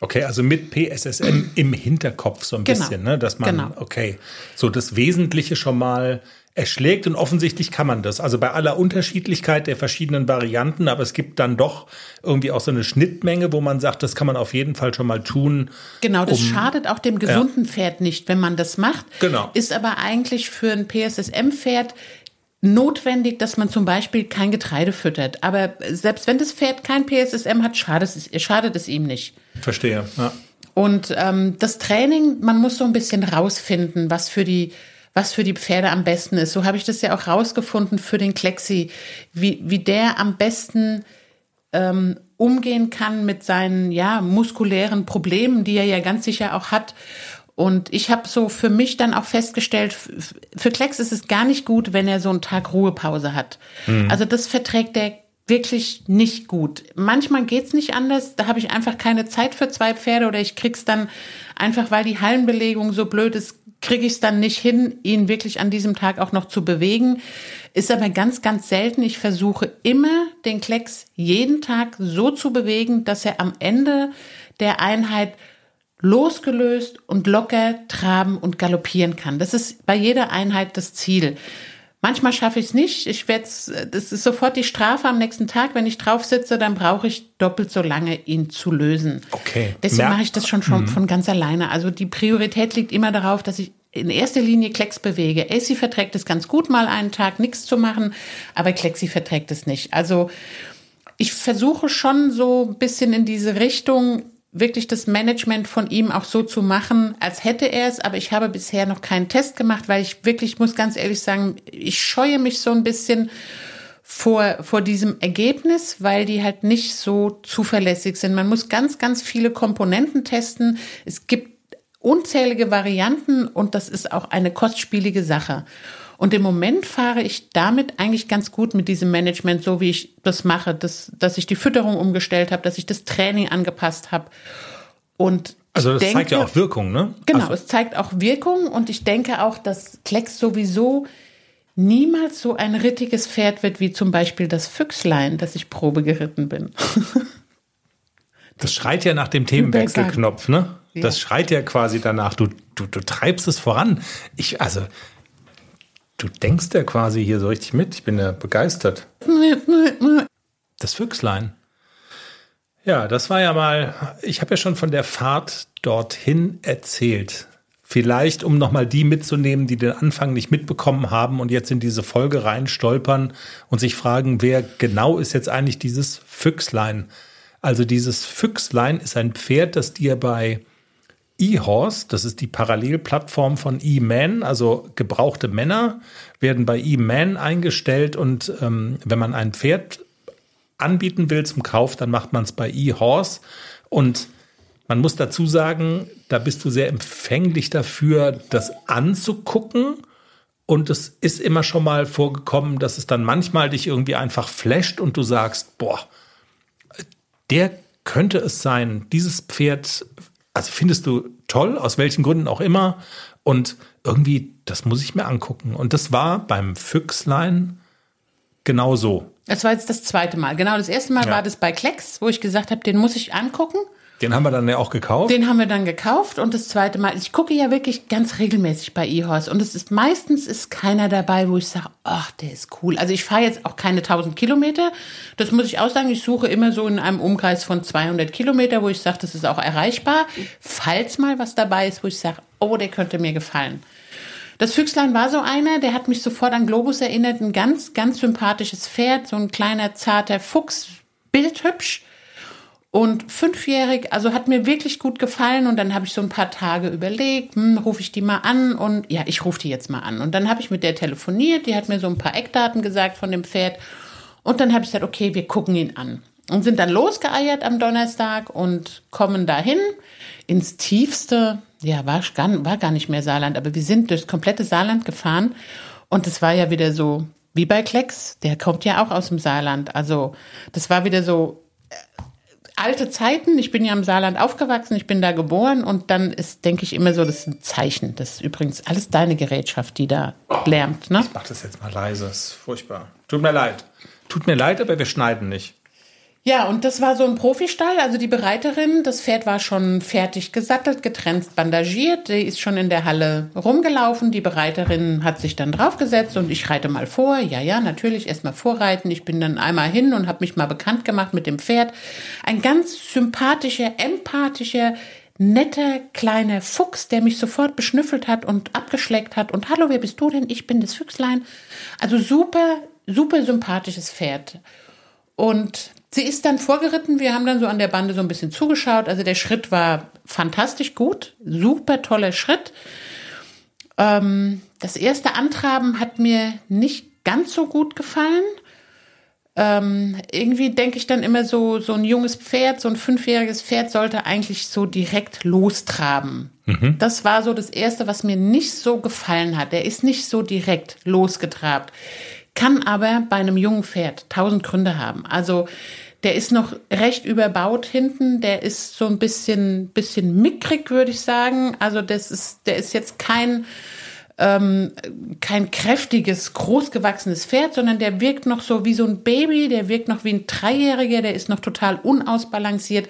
Okay, also mit PSSM (clears throat) im Hinterkopf so ein Genau. bisschen, ne? dass man, Genau. okay, so das Wesentliche schon mal erschlägt und offensichtlich kann man das. Also bei aller Unterschiedlichkeit der verschiedenen Varianten, aber es gibt dann doch irgendwie auch so eine Schnittmenge, wo man sagt, das kann man auf jeden Fall schon mal tun. Genau, das um- schadet auch dem gesunden Pferd nicht, wenn man das macht. Genau. Ist aber eigentlich für ein PSSM-Pferd notwendig, dass man zum Beispiel kein Getreide füttert. Aber selbst wenn das Pferd kein PSSM hat, schadet es, schadet es ihm nicht. Verstehe. Ja. Und ähm, das Training, man muss so ein bisschen rausfinden, was für die was für die Pferde am besten ist. So habe ich das ja auch rausgefunden für den Klexi, wie, wie der am besten ähm, umgehen kann mit seinen ja muskulären Problemen, die er ja ganz sicher auch hat. Und ich habe so für mich dann auch festgestellt, für Klecks ist es gar nicht gut, wenn er so einen Tag Ruhepause hat. Also das verträgt er wirklich nicht gut. Manchmal geht's nicht anders, da habe ich einfach keine Zeit für zwei Pferde oder ich krieg's dann einfach, weil die Hallenbelegung so blöd ist, kriege ich es dann nicht hin, ihn wirklich an diesem Tag auch noch zu bewegen. Ist aber ganz, ganz selten. Ich versuche immer, den Klecks jeden Tag so zu bewegen, dass er am Ende der Einheit losgelöst und locker traben und galoppieren kann. Das ist bei jeder Einheit das Ziel. Manchmal schaffe ich es nicht. Ich werde das ist sofort die Strafe am nächsten Tag. Wenn ich drauf sitze, dann brauche ich doppelt so lange, ihn zu lösen. Okay. Deswegen Mer- mache ich das schon schon von ganz alleine. Also die Priorität liegt immer darauf, dass ich in erster Linie Klecks bewege. AC verträgt es ganz gut, mal einen Tag nichts zu machen, aber Klexi verträgt es nicht. Also ich versuche schon so ein bisschen in diese Richtung wirklich das Management von ihm auch so zu machen, als hätte er es, aber ich habe bisher noch keinen Test gemacht, weil ich wirklich muss ganz ehrlich sagen, ich scheue mich so ein bisschen vor, vor diesem Ergebnis, weil die halt nicht so zuverlässig sind. Man muss ganz, ganz viele Komponenten testen. Es gibt unzählige Varianten und das ist auch eine kostspielige Sache. Und im Moment fahre ich damit eigentlich ganz gut mit diesem Management, so wie ich das mache, dass, dass ich die Fütterung umgestellt habe, dass ich das Training angepasst habe. Und Also das ich zeigt ja denke- auch Wirkung, ne? Genau, Also, es zeigt auch Wirkung und ich denke auch, dass Klecks sowieso niemals so ein rittiges Pferd wird wie zum Beispiel das Füchslein, das ich Probe geritten bin. (laughs) das schreit ja nach dem Themenwechselknopf, ne? Das schreit ja quasi danach. Du, du, du treibst es voran. Ich, also, du denkst ja quasi hier so richtig mit. Ich bin ja begeistert. Das Füchslein. Ja, das war ja mal, ich habe ja schon von der Fahrt dorthin erzählt. Vielleicht, um nochmal die mitzunehmen, die den Anfang nicht mitbekommen haben und jetzt in diese Folge rein stolpern und sich fragen, wer genau ist jetzt eigentlich dieses Füchslein? Also dieses Füchslein ist ein Pferd, das dir bei eHorse, das ist die Parallelplattform von eMan, also gebrauchte Männer werden bei eMan eingestellt und ähm, wenn man ein Pferd anbieten will zum Kauf, dann macht man es bei eHorse und man muss dazu sagen, da bist du sehr empfänglich dafür, das anzugucken. Und es ist immer schon mal vorgekommen, dass es dann manchmal dich irgendwie einfach flasht und du sagst, boah, der könnte es sein. Dieses Pferd, also findest du toll, aus welchen Gründen auch immer. Und irgendwie, das muss ich mir angucken. Und das war beim Füchslein genau so. Das war jetzt das zweite Mal. Genau, das erste Mal Ja. war das bei Klecks, wo ich gesagt habe, den muss ich angucken. Den haben wir dann ja auch gekauft. Den haben wir dann gekauft und das zweite Mal, ich gucke ja wirklich ganz regelmäßig bei eHorse und es ist meistens ist keiner dabei, wo ich sage, ach, der ist cool. Also ich fahre jetzt auch keine 1000 Kilometer, das muss ich auch sagen, ich suche immer so in einem Umkreis von 200 Kilometer, wo ich sage, das ist auch erreichbar, falls mal was dabei ist, wo ich sage, oh, der könnte mir gefallen. Das Füchslein war so einer, der hat mich sofort an Globus erinnert, ein ganz, ganz sympathisches Pferd, so ein kleiner, zarter Fuchs, bildhübsch. Und fünfjährig, also hat mir wirklich gut gefallen. Und dann habe ich so ein paar Tage überlegt, hm, rufe ich die mal an und ja, ich rufe die jetzt mal an. Und dann habe ich mit der telefoniert, die hat mir so ein paar Eckdaten gesagt von dem Pferd. Und dann habe ich gesagt, okay, wir gucken ihn an. Und sind dann losgeeiert am Donnerstag und kommen dahin ins tiefste, ja, war gar, war gar nicht mehr Saarland, aber wir sind durchs komplette Saarland gefahren. Und es war ja wieder so, wie bei Klecks, der kommt ja auch aus dem Saarland. Also das war wieder so alte Zeiten. Ich bin ja im Saarland aufgewachsen, ich bin da geboren und dann ist, denke ich, immer so, das ist ein Zeichen. Das ist übrigens alles deine Gerätschaft, die da lärmt, ne? Ich mach das jetzt mal leise, das ist furchtbar. Tut mir leid. Tut mir leid, aber wir schneiden nicht. Ja, und das war so ein Profistall. Also die Bereiterin, das Pferd war schon fertig gesattelt, getrennt, bandagiert. Die ist schon in der Halle rumgelaufen. Die Bereiterin hat sich dann draufgesetzt und ich reite mal vor. Ja, ja, natürlich erstmal vorreiten. Ich bin dann einmal hin und habe mich mal bekannt gemacht mit dem Pferd. Ein ganz sympathischer, empathischer, netter kleiner Fuchs, der mich sofort beschnüffelt hat und abgeschleckt hat. Und hallo, wer bist du denn? Ich bin das Füchslein. Also super, super sympathisches Pferd. Und Sie ist dann vorgeritten. Wir haben dann so an der Bande so ein bisschen zugeschaut. Also der Schritt war fantastisch gut. Super toller Schritt. Ähm, das erste Antraben hat mir nicht ganz so gut gefallen. Ähm, irgendwie denke ich dann immer so, so ein junges Pferd, so ein fünfjähriges Pferd sollte eigentlich so direkt lostraben. Mhm. Das war so das erste, was mir nicht so gefallen hat. Der ist nicht so direkt losgetrabt kann aber bei einem jungen Pferd tausend Gründe haben. Also der ist noch recht überbaut hinten, der ist so ein bisschen, bisschen mickrig, würde ich sagen. Also das ist, der ist jetzt kein, ähm, kein kräftiges, großgewachsenes Pferd, sondern der wirkt noch so wie so ein Baby, der wirkt noch wie ein Dreijähriger, der ist noch total unausbalanciert.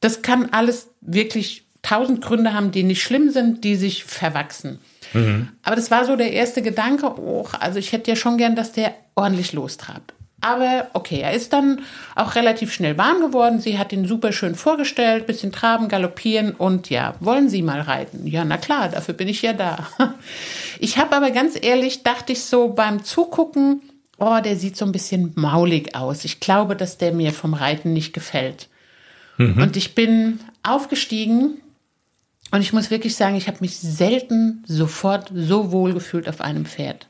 Das kann alles wirklich tausend Gründe haben, die nicht schlimm sind, die sich verwachsen. Mhm. Aber das war so der erste Gedanke, oh, also ich hätte ja schon gern, dass der ordentlich lostrabt. Aber okay, er ist dann auch relativ schnell warm geworden. Sie hat ihn super schön vorgestellt, bisschen traben, galoppieren und ja, wollen Sie mal reiten? Ja, na klar, dafür bin ich ja da. (laughs) Ich habe aber ganz ehrlich, dachte ich so beim Zugucken, oh, der sieht so ein bisschen maulig aus. Ich glaube, dass der mir vom Reiten nicht gefällt. Mhm. Und ich bin aufgestiegen und ich muss wirklich sagen, ich habe mich selten sofort so wohl gefühlt auf einem Pferd.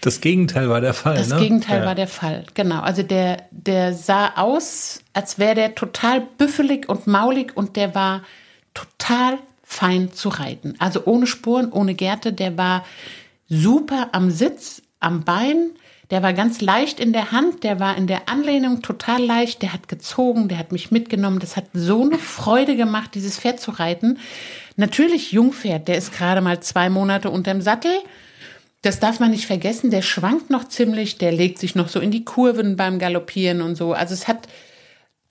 Das Gegenteil war der Fall. Das ne? Gegenteil ja. war der Fall, genau. Also der, der sah aus, als wäre der total büffelig und maulig und der war total fein zu reiten. Also ohne Spuren, ohne Gärte. Der war super am Sitz, am Bein. Der war ganz leicht in der Hand, der war in der Anlehnung total leicht, der hat gezogen, der hat mich mitgenommen. Das hat so eine Freude gemacht, dieses Pferd zu reiten. Natürlich Jungpferd, der ist gerade mal zwei Monate unterm Sattel. Das darf man nicht vergessen, der schwankt noch ziemlich, der legt sich noch so in die Kurven beim Galoppieren und so. Also es hat,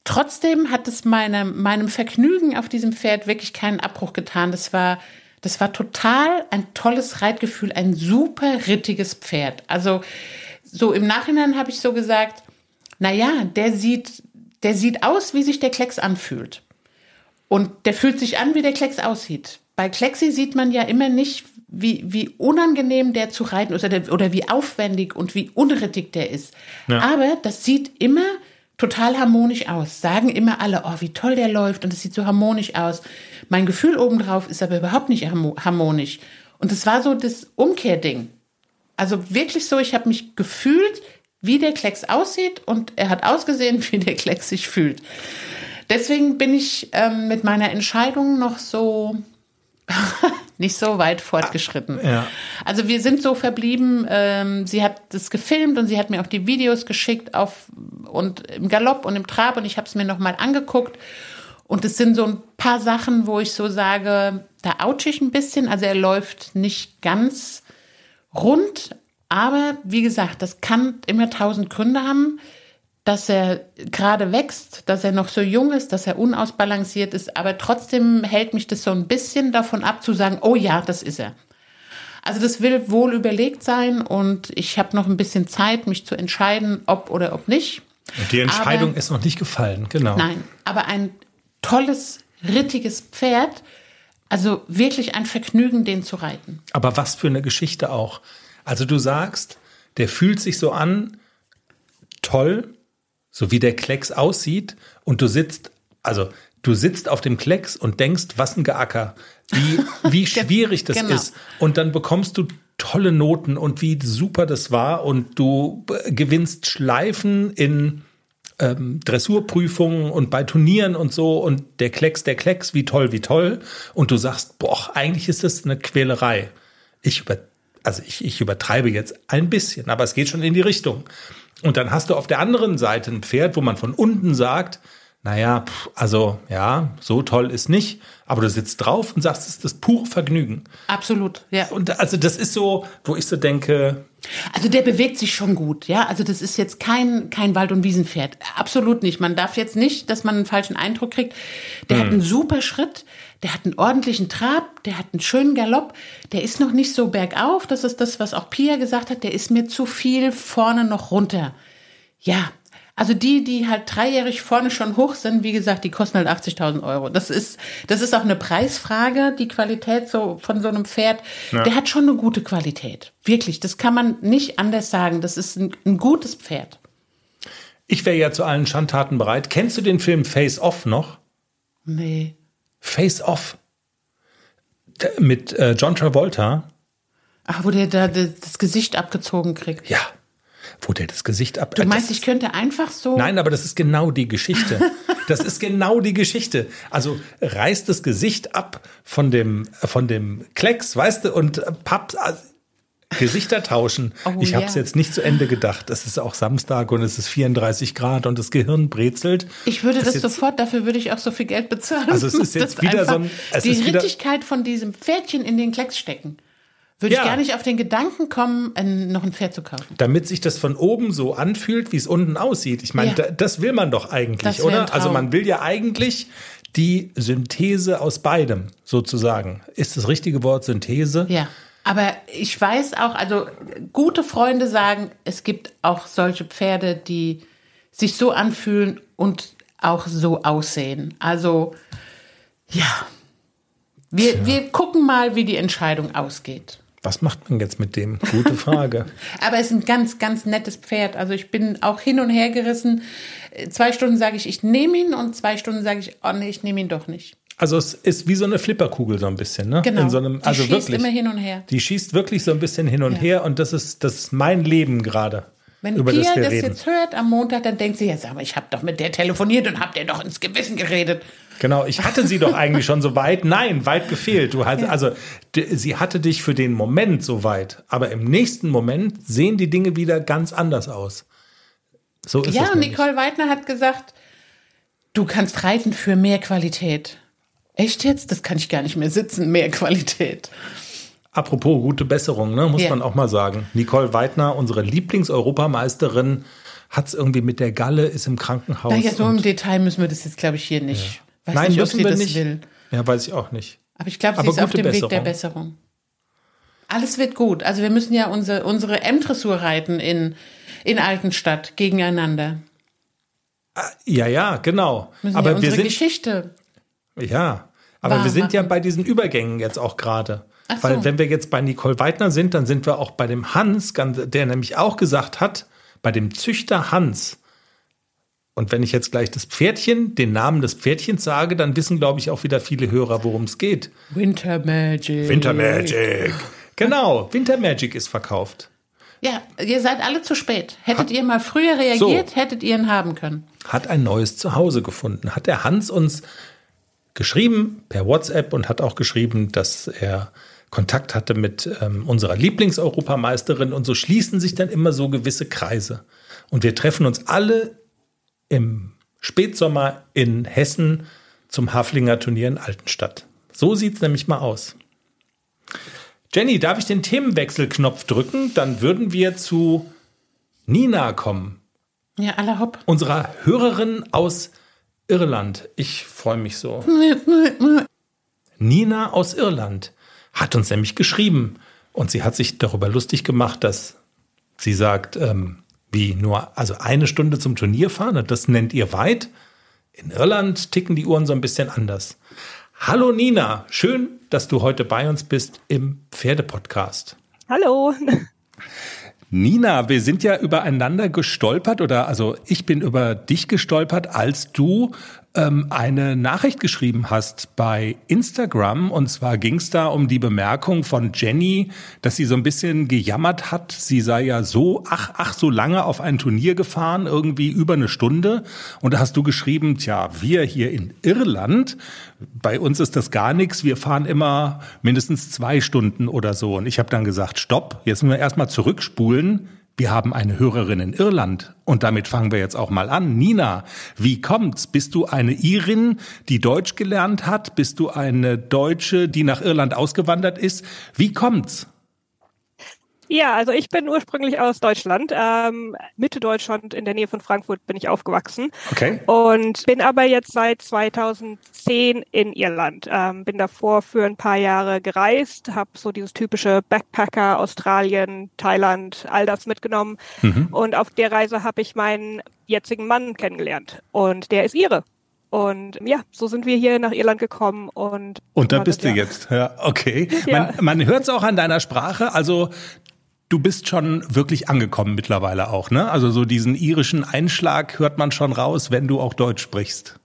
trotzdem hat es meinem, meinem Vergnügen auf diesem Pferd wirklich keinen Abbruch getan. Das war, das war total ein tolles Reitgefühl, ein super rittiges Pferd. Also, so im Nachhinein habe ich so gesagt, na ja, der sieht, der sieht aus, wie sich der Klecks anfühlt. Und der fühlt sich an, wie der Klecks aussieht. Bei Klexi sieht man ja immer nicht, wie, wie unangenehm der zu reiten ist oder, oder wie aufwendig und wie unrittig der ist. Ja. Aber das sieht immer total harmonisch aus. Sagen immer alle, oh, wie toll der läuft und das sieht so harmonisch aus. Mein Gefühl obendrauf ist aber überhaupt nicht harmonisch. Und es war so das Umkehrding. Also wirklich so, ich habe mich gefühlt, wie der Klecks aussieht und er hat ausgesehen, (laughs) wie der Klecks sich fühlt. Deswegen bin ich ähm, mit meiner Entscheidung noch so (laughs) nicht so weit fortgeschritten. Ja. Also wir sind so verblieben, ähm, sie hat das gefilmt und sie hat mir auch die Videos geschickt auf und im Galopp und im Trab und ich habe es mir nochmal angeguckt. Und es sind so ein paar Sachen, wo ich so sage, da ouch ich ein bisschen. Also er läuft nicht ganz rund, aber wie gesagt, das kann immer tausend Gründe haben, dass er gerade wächst, dass er noch so jung ist, dass er unausbalanciert ist, aber trotzdem hält mich das so ein bisschen davon ab zu sagen, oh ja, das ist er. Also das will wohl überlegt sein und ich habe noch ein bisschen Zeit, mich zu entscheiden, ob oder ob nicht. Und die Entscheidung aber, ist noch nicht gefallen, genau. Nein, aber ein tolles, rittiges Pferd, also wirklich ein Vergnügen, den zu reiten. Aber was für eine Geschichte auch. Also du sagst, der fühlt sich so an, toll, so wie der Klecks aussieht und du sitzt, also du sitzt auf dem Klecks und denkst, was ein Geacker, wie, (laughs) wie schwierig das genau. ist. Und dann bekommst du tolle Noten und wie super das war und du gewinnst Schleifen in ähm, Dressurprüfungen und bei Turnieren und so und der Klecks, der Klecks, wie toll, wie toll. Und du sagst, boah, eigentlich ist das eine Quälerei. Ich über, also ich, ich übertreibe jetzt ein bisschen, aber es geht schon in die Richtung. Und dann hast du auf der anderen Seite ein Pferd, wo man von unten sagt, naja, pff, also ja, so toll ist nicht, aber du sitzt drauf und sagst, es ist das pure Vergnügen. Absolut, ja. Und also das ist so, wo ich so denke, Also der bewegt sich schon gut, ja. Also das ist jetzt kein, kein Wald- und Wiesenpferd. Absolut nicht. Man darf jetzt nicht, dass man einen falschen Eindruck kriegt. Der Hm. hat einen super Schritt, der hat einen ordentlichen Trab, der hat einen schönen Galopp. Der ist noch nicht so bergauf. Das ist das, was auch Pia gesagt hat. Der ist mir zu viel vorne noch runter. Ja. Also die, die halt dreijährig vorne schon hoch sind, wie gesagt, die kosten halt 80.000 Euro. Das ist, das ist auch eine Preisfrage, die Qualität so von so einem Pferd. Der hat schon eine gute Qualität. Wirklich, das kann man nicht anders sagen. Das ist ein, ein gutes Pferd. ich wäre ja zu allen Schandtaten bereit. Kennst du den Film Face Off noch? Nee. Face Off. Mit äh, John Travolta. Ach, wo der da das Gesicht abgezogen kriegt. Ja. Wo der das Gesicht ab. Du äh, meinst, das ich könnte einfach so. Nein, aber das ist genau die Geschichte. (laughs) Das ist genau die Geschichte. Also reißt das Gesicht ab von dem, von dem Klecks, weißt du, und pappt, also, Gesichter tauschen. Oh, ich habe es ja. jetzt nicht zu Ende gedacht. Es ist auch Samstag und es ist 34 Grad und das Gehirn brezelt. Ich würde das jetzt- sofort, dafür würde ich auch so viel Geld bezahlen. Also es ist (laughs) jetzt Das wieder einfach so ein- es die Rittigkeit von diesem Pferdchen in den Klecks stecken. Würde Ja. ich gar nicht auf den Gedanken kommen, ein, noch ein Pferd zu kaufen. damit sich das von oben so anfühlt, wie es unten aussieht. Ich meine, Ja. da, das will man doch eigentlich, Das oder? Also man will ja eigentlich die Synthese aus beidem sozusagen. Ist das richtige Wort Synthese? Ja. Aber ich weiß auch, also gute Freunde sagen, es gibt auch solche Pferde, die sich so anfühlen und auch so aussehen. Also, ja. Wir, wir gucken mal, wie die Entscheidung ausgeht. Was macht man jetzt mit dem? Gute Frage. (laughs) Aber es ist ein ganz, ganz nettes Pferd. Also ich bin auch hin und her gerissen. Zwei Stunden sage ich, ich nehme ihn und zwei Stunden sage ich, oh nee, ich nehme ihn doch nicht. Also es ist wie so eine Flipperkugel so ein bisschen, ne? Genau. In so einem, Die also schießt wirklich. immer hin und her. Die schießt wirklich so ein bisschen hin und Ja. her und das ist das ist mein Leben gerade. Wenn über Pia das das reden. jetzt hört am Montag, dann denkt sie jetzt, aber ich habe doch mit der telefoniert und hab der doch ins Gewissen geredet. Genau, ich hatte sie doch (laughs) eigentlich schon so weit. Nein, weit gefehlt. Du hast, also d- sie hatte dich für den Moment so weit, aber im nächsten Moment sehen die Dinge wieder ganz anders aus. So ist ja, es und nämlich. Nicole Weidner hat gesagt, du kannst reiten für mehr Qualität. Echt jetzt? Das kann ich gar nicht mehr sitzen, mehr Qualität. Apropos gute Besserung, ne, muss Ja. man auch mal sagen. Nicole Weidner, unsere Lieblingseuropameisterin, hat es irgendwie mit der Galle, ist im Krankenhaus. Naja, so im Detail müssen wir das jetzt, glaube ich, hier nicht. Weiß Nein, nicht, müssen wir das nicht. will. Ja, weiß ich auch nicht. Aber ich glaube, sie Aber ist auf dem Weg der Besserung. Besserung. Alles wird gut. Also wir müssen ja unsere, unsere M-Dressur reiten in, in Altenstadt gegeneinander. Ja, ja, genau. Müssen Aber ja wir unsere sind Geschichte. Ja, aber wahr wir sind ja machen. bei diesen Übergängen jetzt auch gerade. Ach Weil so. wenn wir jetzt bei Nicole Weidner sind, dann sind wir auch bei dem Hans, der nämlich auch gesagt hat, bei dem Züchter Hans. Und wenn ich jetzt gleich das Pferdchen, den Namen des Pferdchens sage, dann wissen, glaube ich, auch wieder viele Hörer, worum es geht. Winter Magic. Winter Magic. Genau, Winter Magic ist verkauft. Ja, ihr seid alle zu spät. Hättet ihr mal früher reagiert, So. hättet ihr ihn haben können. Hat ein neues Zuhause gefunden. Hat der Hans uns geschrieben per WhatsApp und hat auch geschrieben, dass er Kontakt hatte mit ähm, unserer Lieblingseuropameisterin und so schließen sich dann immer so gewisse Kreise. Und wir treffen uns alle im Spätsommer in Hessen zum Haflinger Turnier in Altenstadt. So sieht's nämlich mal aus. Jenny, darf ich den Themenwechselknopf drücken? Dann würden wir zu Nina kommen Ja, aller hopp. unserer Hörerin aus Irland. Ich freue mich so. Nina aus Irland hat uns nämlich geschrieben und sie hat sich darüber lustig gemacht, dass sie sagt, ähm, wie nur also eine Stunde zum Turnier fahren das nennt ihr weit. In Irland ticken die Uhren so ein bisschen anders. Hallo Nina, schön, dass du heute bei uns bist im Pferdepodcast. Hallo. Nina, wir sind ja übereinander gestolpert oder also ich bin über dich gestolpert, als du ähm, eine Nachricht geschrieben hast bei Instagram. Und zwar ging es da um die Bemerkung von Jenny, dass sie so ein bisschen gejammert hat. Sie sei ja so, ach, ach, so lange auf ein Turnier gefahren, irgendwie über eine Stunde. Und da hast du geschrieben, tja, wir hier in Irland, bei uns ist das gar nichts. Wir fahren immer mindestens zwei Stunden oder so. Und ich habe dann gesagt, stopp, jetzt müssen wir erstmal zurückspulen. Wir haben eine Hörerin in Irland und damit fangen wir jetzt auch mal an. Nina, wie kommt's? Bist du eine Irin, die Deutsch gelernt hat? Bist du eine Deutsche, die nach Irland ausgewandert ist? Wie kommt's? Ja, also ich bin ursprünglich aus Deutschland, ähm, Mitte Deutschland in der Nähe von Frankfurt bin ich aufgewachsen. Okay. Und bin aber jetzt seit 2010 in Irland. Ähm, bin davor für ein paar Jahre gereist, habe so dieses typische Backpacker, Australien, Thailand, all das mitgenommen. Mhm. Und auf der Reise habe ich meinen jetzigen Mann kennengelernt. Und der ist Ire. Und ja, so sind wir hier nach Irland gekommen und. Und da bist du ja. jetzt, ja, okay. Ja. Man, man hört es auch an deiner Sprache. Also Du bist schon wirklich angekommen mittlerweile auch, ne? Also so diesen irischen Einschlag hört man schon raus, wenn du auch Deutsch sprichst.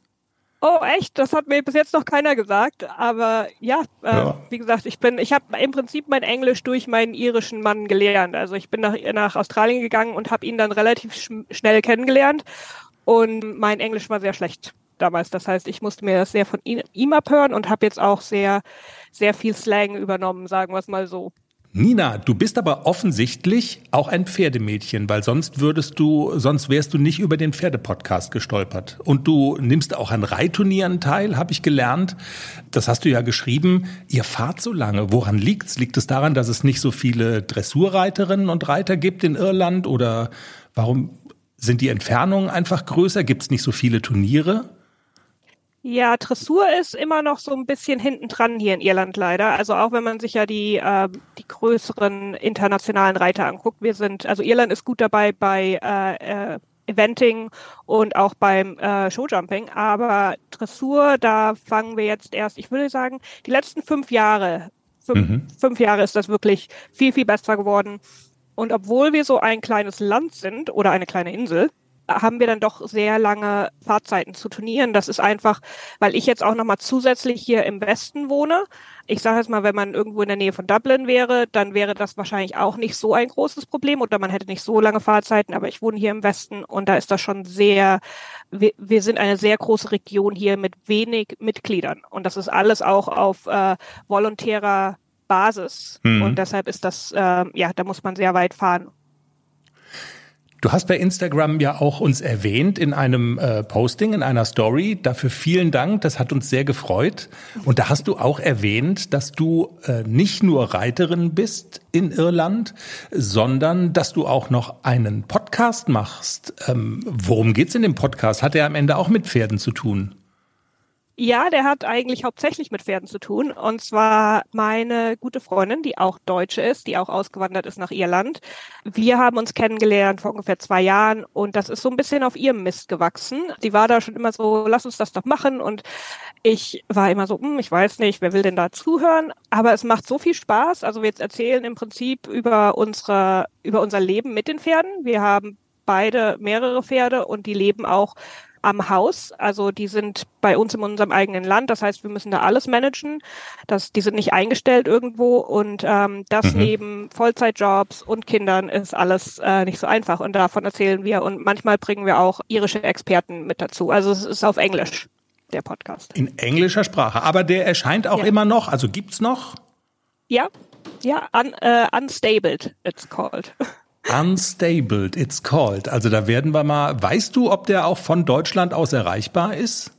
Oh, echt? Das hat mir bis jetzt noch keiner gesagt. Aber ja, äh, ja. wie gesagt, ich bin, ich habe im Prinzip mein Englisch durch meinen irischen Mann gelernt. Also ich bin nach, nach Australien gegangen und habe ihn dann relativ sch schnell kennengelernt. Und mein Englisch war sehr schlecht damals. Das heißt, ich musste mir das sehr von ihm, ihm abhören und habe jetzt auch sehr, sehr viel Slang übernommen, sagen wir es mal so. Nina, du bist aber offensichtlich auch ein Pferdemädchen, weil sonst würdest du, sonst wärst du nicht über den Pferdepodcast gestolpert. Und du nimmst auch an Reitturnieren teil, habe ich gelernt. Das hast du ja geschrieben. Ihr fahrt so lange. Woran liegt's? Liegt es daran, dass es nicht so viele Dressurreiterinnen und Reiter gibt in Irland? Oder warum sind die Entfernungen einfach größer? Gibt es nicht so viele Turniere? Ja, Dressur ist immer noch so ein bisschen hinten dran hier in Irland leider. Also auch wenn man sich ja die, äh, die größeren internationalen Reiter anguckt. Wir sind, also Irland ist gut dabei bei äh, äh, Eventing und auch beim äh, Showjumping. Aber Dressur, da fangen wir jetzt erst, ich würde sagen, die letzten fünf Jahre, fünf, mhm. fünf Jahre ist das wirklich viel, viel besser geworden. Und obwohl wir so ein kleines Land sind oder eine kleine Insel, haben wir dann doch sehr lange Fahrzeiten zu Turnieren. Das ist einfach, weil ich jetzt auch nochmal zusätzlich hier im Westen wohne. Ich sage jetzt mal, wenn man irgendwo in der Nähe von Dublin wäre, dann wäre das wahrscheinlich auch nicht so ein großes Problem oder man hätte nicht so lange Fahrzeiten, aber ich wohne hier im Westen und da ist das schon sehr, wir, wir sind eine sehr große Region hier mit wenig Mitgliedern und das ist alles auch auf äh, volontärer Basis mhm. und deshalb ist das, äh, ja, da muss man sehr weit fahren. Du hast bei Instagram ja auch uns erwähnt in einem äh, Posting, in einer Story. Dafür vielen Dank, das hat uns sehr gefreut. Und da hast du auch erwähnt, dass du äh, nicht nur Reiterin bist in Irland, sondern dass du auch noch einen Podcast machst. Ähm, worum geht's in dem Podcast? Hat er am Ende auch mit Pferden zu tun? Ja, der hat eigentlich hauptsächlich mit Pferden zu tun. Und zwar meine gute Freundin, die auch Deutsche ist, die auch ausgewandert ist nach Irland. Wir haben uns kennengelernt vor ungefähr zwei Jahren und das ist so ein bisschen auf ihrem Mist gewachsen. Sie war da schon immer so, lass uns das doch machen. Und ich war immer so, hm, ich weiß nicht, wer will denn da zuhören? Aber es macht so viel Spaß. Also wir jetzt erzählen im Prinzip über unsere, über unser Leben mit den Pferden. Wir haben beide mehrere Pferde und die leben auch am Haus. Also die sind bei uns in unserem eigenen Land. Das heißt, wir müssen da alles managen. Das, die sind nicht eingestellt irgendwo und ähm, das mhm. neben Vollzeitjobs und Kindern ist alles äh, nicht so einfach. Und davon erzählen wir. Und manchmal bringen wir auch irische Experten mit dazu. Also es ist auf Englisch der Podcast. In englischer Sprache. Aber der erscheint auch ja. immer noch. Also gibt's noch? Ja, ja, un, uh, unstabled, it's called. (laughs) Unstabled, it's called. Also da werden wir mal, weißt du, ob der auch von Deutschland aus erreichbar ist?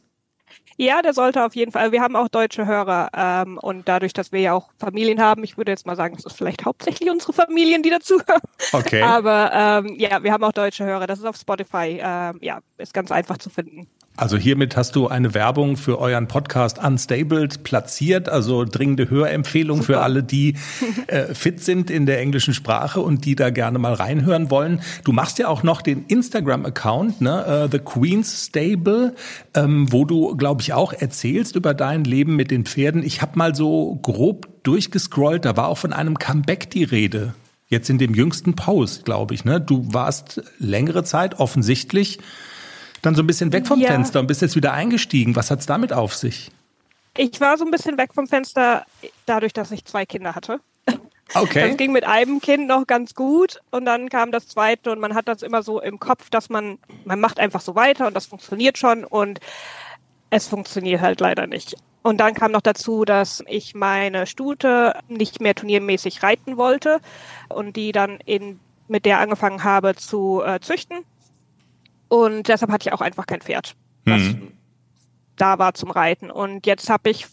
Ja, der sollte auf jeden Fall. Wir haben auch deutsche Hörer ähm, und dadurch, dass wir ja auch Familien haben, ich würde jetzt mal sagen, es ist vielleicht hauptsächlich unsere Familien, die dazuhören. Okay. Aber ähm, ja, wir haben auch deutsche Hörer. Das ist auf Spotify. Ähm, ja, ist ganz einfach zu finden. Also hiermit hast du eine Werbung für euren Podcast Unstabled platziert, also dringende Hörempfehlung Super. für alle, die äh, fit sind in der englischen Sprache und die da gerne mal reinhören wollen. Du machst ja auch noch den Instagram-Account, ne, uh, The Queen's Stable, ähm, wo du, glaube ich, auch erzählst über dein Leben mit den Pferden. Ich habe mal so grob durchgescrollt, da war auch von einem Comeback die Rede. Jetzt in dem jüngsten Post, glaube ich. Ne? Du warst längere Zeit offensichtlich dann so ein bisschen weg vom ja. Fenster und bist jetzt wieder eingestiegen. Was hat's damit auf sich? Ich war so ein bisschen weg vom Fenster, dadurch, dass ich zwei Kinder hatte. Okay. Das ging mit einem Kind noch ganz gut und dann kam das zweite und man hat das immer so im Kopf, dass man, man macht einfach so weiter und das funktioniert schon und es funktioniert halt leider nicht. Und dann kam noch dazu, dass ich meine Stute nicht mehr turniermäßig reiten wollte und die dann in mit der angefangen habe zu äh, züchten. Und deshalb hatte ich auch einfach kein Pferd, was mhm. da war zum Reiten. Und jetzt habe ich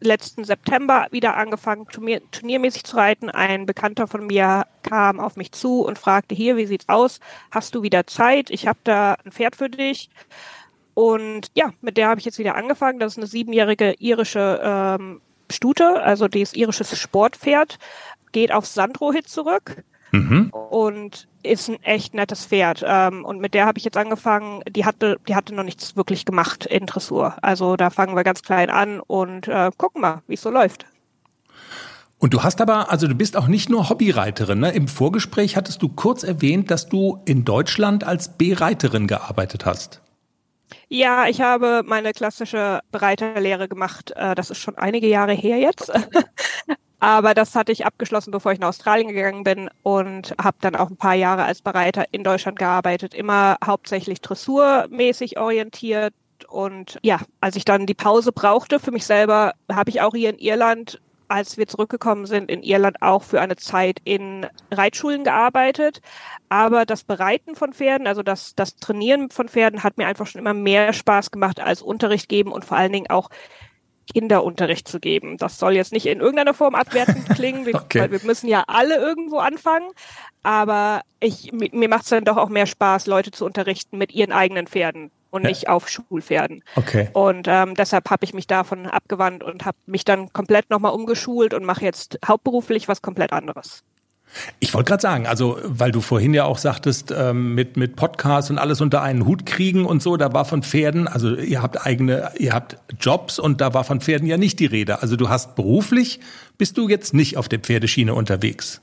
letzten September wieder angefangen, turnier turniermäßig zu reiten. Ein Bekannter von mir kam auf mich zu und fragte, hier, wie sieht's aus? Hast du wieder Zeit? Ich habe da ein Pferd für dich. Und ja, mit der habe ich jetzt wieder angefangen. Das ist eine siebenjährige irische ähm, Stute, also dieses irisches Sportpferd, geht auf Sandrohit zurück. Mhm. Und ist ein echt nettes Pferd. Ähm, und mit der habe ich jetzt angefangen. Die hatte, die hatte noch nichts wirklich gemacht in Dressur. Also da fangen wir ganz klein an und äh, gucken mal, wie es so läuft. Und du hast aber, also du bist auch nicht nur Hobbyreiterin. Ne? Im Vorgespräch hattest du kurz erwähnt, dass du in Deutschland als B-Reiterin gearbeitet hast. Ja, ich habe meine klassische Bereiterlehre gemacht. Äh, das ist schon einige Jahre her jetzt. (laughs) Aber das hatte ich abgeschlossen, bevor ich nach Australien gegangen bin und habe dann auch ein paar Jahre als Bereiter in Deutschland gearbeitet, immer hauptsächlich dressurmäßig orientiert. Und ja, als ich dann die Pause brauchte für mich selber, habe ich auch hier in Irland als wir zurückgekommen sind, in Irland auch für eine Zeit in Reitschulen gearbeitet. Aber das Bereiten von Pferden, also das, das Trainieren von Pferden hat mir einfach schon immer mehr Spaß gemacht als Unterricht geben und vor allen Dingen auch Kinderunterricht zu geben. Das soll jetzt nicht in irgendeiner Form abwertend (laughs) klingen, okay. weil wir müssen ja alle irgendwo anfangen. Aber ich, mir macht es dann doch auch mehr Spaß, Leute zu unterrichten mit ihren eigenen Pferden und ja. nicht auf Schulpferden. Okay. Und ähm, deshalb habe ich mich davon abgewandt und habe mich dann komplett nochmal umgeschult und mache jetzt hauptberuflich was komplett anderes. Ich wollte gerade sagen, also weil du vorhin ja auch sagtest, ähm, mit, mit Podcasts und alles unter einen Hut kriegen und so, da war von Pferden, also ihr habt eigene, ihr habt Jobs und da war von Pferden ja nicht die Rede. Also du hast beruflich, bist du jetzt nicht auf der Pferdeschiene unterwegs?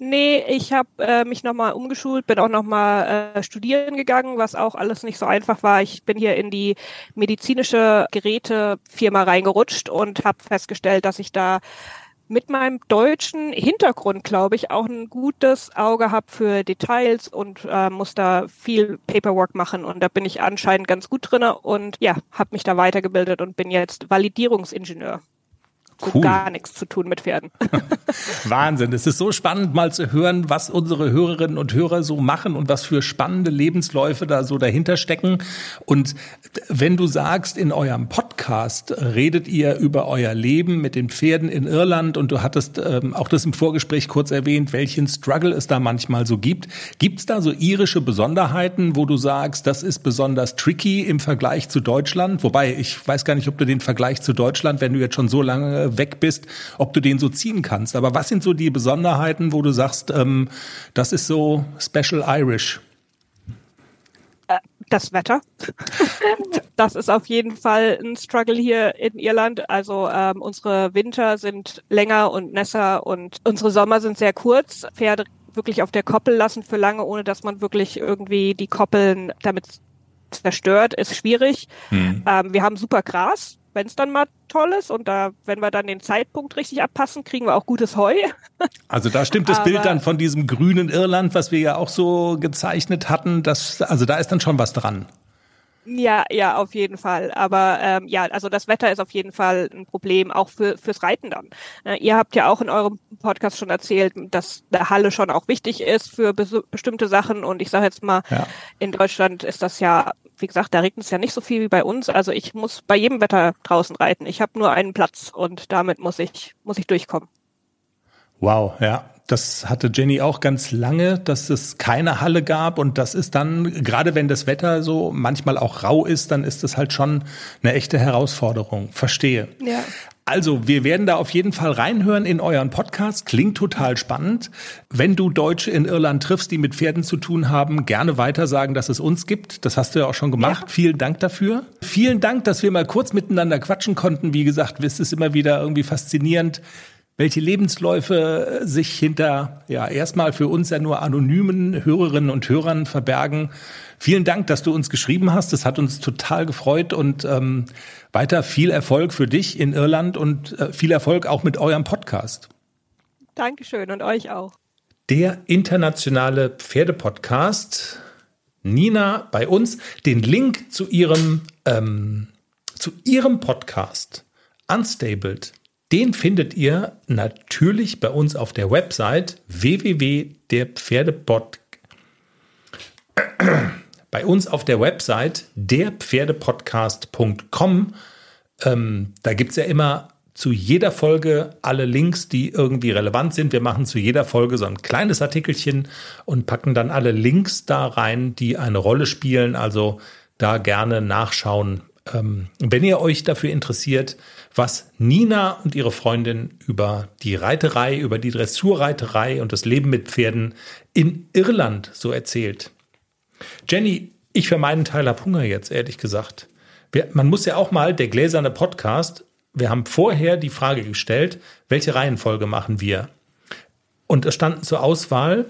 Nee, ich habe äh, mich nochmal umgeschult, bin auch nochmal äh, studieren gegangen, was auch alles nicht so einfach war. Ich bin hier in die medizinische Gerätefirma reingerutscht und habe festgestellt, dass ich da mit meinem deutschen Hintergrund, glaube ich, auch ein gutes Auge habe für Details und äh, muss da viel Paperwork machen. Und da bin ich anscheinend ganz gut drinne und ja, habe mich da weitergebildet und bin jetzt Validierungsingenieur cool. gar nichts zu tun mit Pferden. (laughs) (laughs) Wahnsinn. Es ist so spannend, mal zu hören, was unsere Hörerinnen und Hörer so machen und was für spannende Lebensläufe da so dahinter stecken. Und wenn du sagst, in eurem Podcast redet ihr über euer Leben mit den Pferden in Irland und du hattest ähm, auch das im Vorgespräch kurz erwähnt, welchen Struggle es da manchmal so gibt. Gibt es da so irische Besonderheiten, wo du sagst, das ist besonders tricky im Vergleich zu Deutschland? Wobei, ich weiß gar nicht, ob du den Vergleich zu Deutschland, wenn du jetzt schon so lange weg bist, ob du den so ziehen kannst. Aber was sind so die Besonderheiten, wo du sagst, ähm, das ist so Special Irish? Äh, das Wetter. (laughs) das ist auf jeden Fall ein Struggle hier in Irland. Also ähm, unsere Winter sind länger und nässer und unsere Sommer sind sehr kurz. Pferde wirklich auf der Koppel lassen für lange, ohne dass man wirklich irgendwie die Koppeln damit zerstört, ist schwierig. Hm. Ähm, wir haben super Gras, wenn es dann mal toll ist und da, wenn wir dann den Zeitpunkt richtig abpassen, kriegen wir auch gutes Heu. (laughs) Also da stimmt das Bild dann von diesem grünen Irland, was wir ja auch so gezeichnet hatten, das, also da ist dann schon was dran. Ja, ja, auf jeden Fall. Aber ähm, ja, also das Wetter ist auf jeden Fall ein Problem, auch für fürs Reiten dann. Äh, ihr habt ja auch in eurem Podcast schon erzählt, dass der Halle schon auch wichtig ist für bestimmte Sachen. Und ich sage jetzt mal, ja. in Deutschland ist das ja wie gesagt, da regnet es ja nicht so viel wie bei uns. Also ich muss bei jedem Wetter draußen reiten. Ich habe nur einen Platz und damit muss ich, muss ich durchkommen. Wow, ja. Das hatte Jenny auch ganz lange, dass es keine Halle gab und das ist dann, gerade wenn das Wetter so manchmal auch rau ist, dann ist das halt schon eine echte Herausforderung. Verstehe. Ja. Also, wir werden da auf jeden Fall reinhören in euren Podcast. Klingt total spannend. Wenn du Deutsche in Irland triffst, die mit Pferden zu tun haben, gerne weiter sagen, dass es uns gibt. Das hast du ja auch schon gemacht. Ja. Vielen Dank dafür. Vielen Dank, dass wir mal kurz miteinander quatschen konnten. Wie gesagt, es ist immer wieder irgendwie faszinierend, welche Lebensläufe sich hinter, ja, erstmal für uns ja nur anonymen Hörerinnen und Hörern verbergen. Vielen Dank, dass du uns geschrieben hast. Das hat uns total gefreut und ähm, weiter viel Erfolg für dich in Irland und äh, viel Erfolg auch mit eurem Podcast. Dankeschön und euch auch. Der internationale Pferdepodcast. Nina bei uns. Den Link zu ihrem, ähm, zu ihrem Podcast Unstabled Den findet ihr natürlich bei uns auf der Website www.derpferdepod (clears throat) bei uns auf der Website derpferdepodcast.com. Ähm, da gibt es ja immer zu jeder Folge alle Links, die irgendwie relevant sind. Wir machen zu jeder Folge so ein kleines Artikelchen und packen dann alle Links da rein, die eine Rolle spielen. Also da gerne nachschauen. Ähm, wenn ihr euch dafür interessiert, was Nina und ihre Freundin über die Reiterei, über die Dressurreiterei und das Leben mit Pferden in Irland so erzählt. Jenny, ich für meinen Teil habe Hunger jetzt, ehrlich gesagt. Wir, man muss ja auch mal, der gläserne Podcast, wir haben vorher die Frage gestellt, welche Reihenfolge machen wir? Und es standen zur Auswahl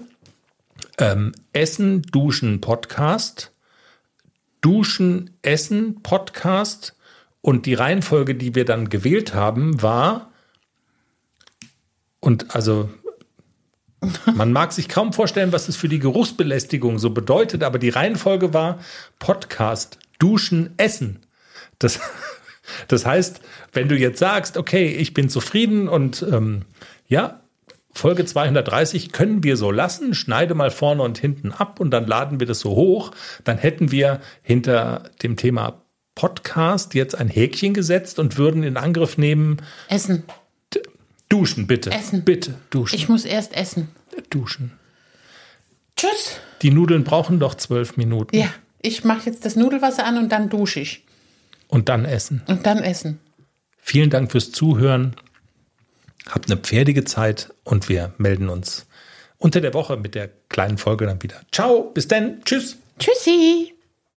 ähm, Essen, Duschen, Podcast, Duschen, Essen, Podcast. Und die Reihenfolge, die wir dann gewählt haben, war, und also man mag sich kaum vorstellen, was es für die Geruchsbelästigung so bedeutet, aber die Reihenfolge war Podcast, Duschen, Essen. Das, (laughs) das heißt, wenn du jetzt sagst, okay, ich bin zufrieden und ähm, ja, Folge 230 können wir so lassen, schneide mal vorne und hinten ab und dann laden wir das so hoch, dann hätten wir hinter dem Thema Podcast jetzt ein Häkchen gesetzt und würden in Angriff nehmen. Essen. Duschen, bitte. Essen. Bitte, duschen. Ich muss erst essen. Duschen. Tschüss. Die Nudeln brauchen doch zwölf Minuten. Ja, ich mache jetzt das Nudelwasser an und dann dusche ich. Und dann essen. Und dann essen. Vielen Dank fürs Zuhören. Habt eine pferdige Zeit und wir melden uns unter der Woche mit der kleinen Folge dann wieder. Ciao, bis dann. Tschüss. Tschüssi.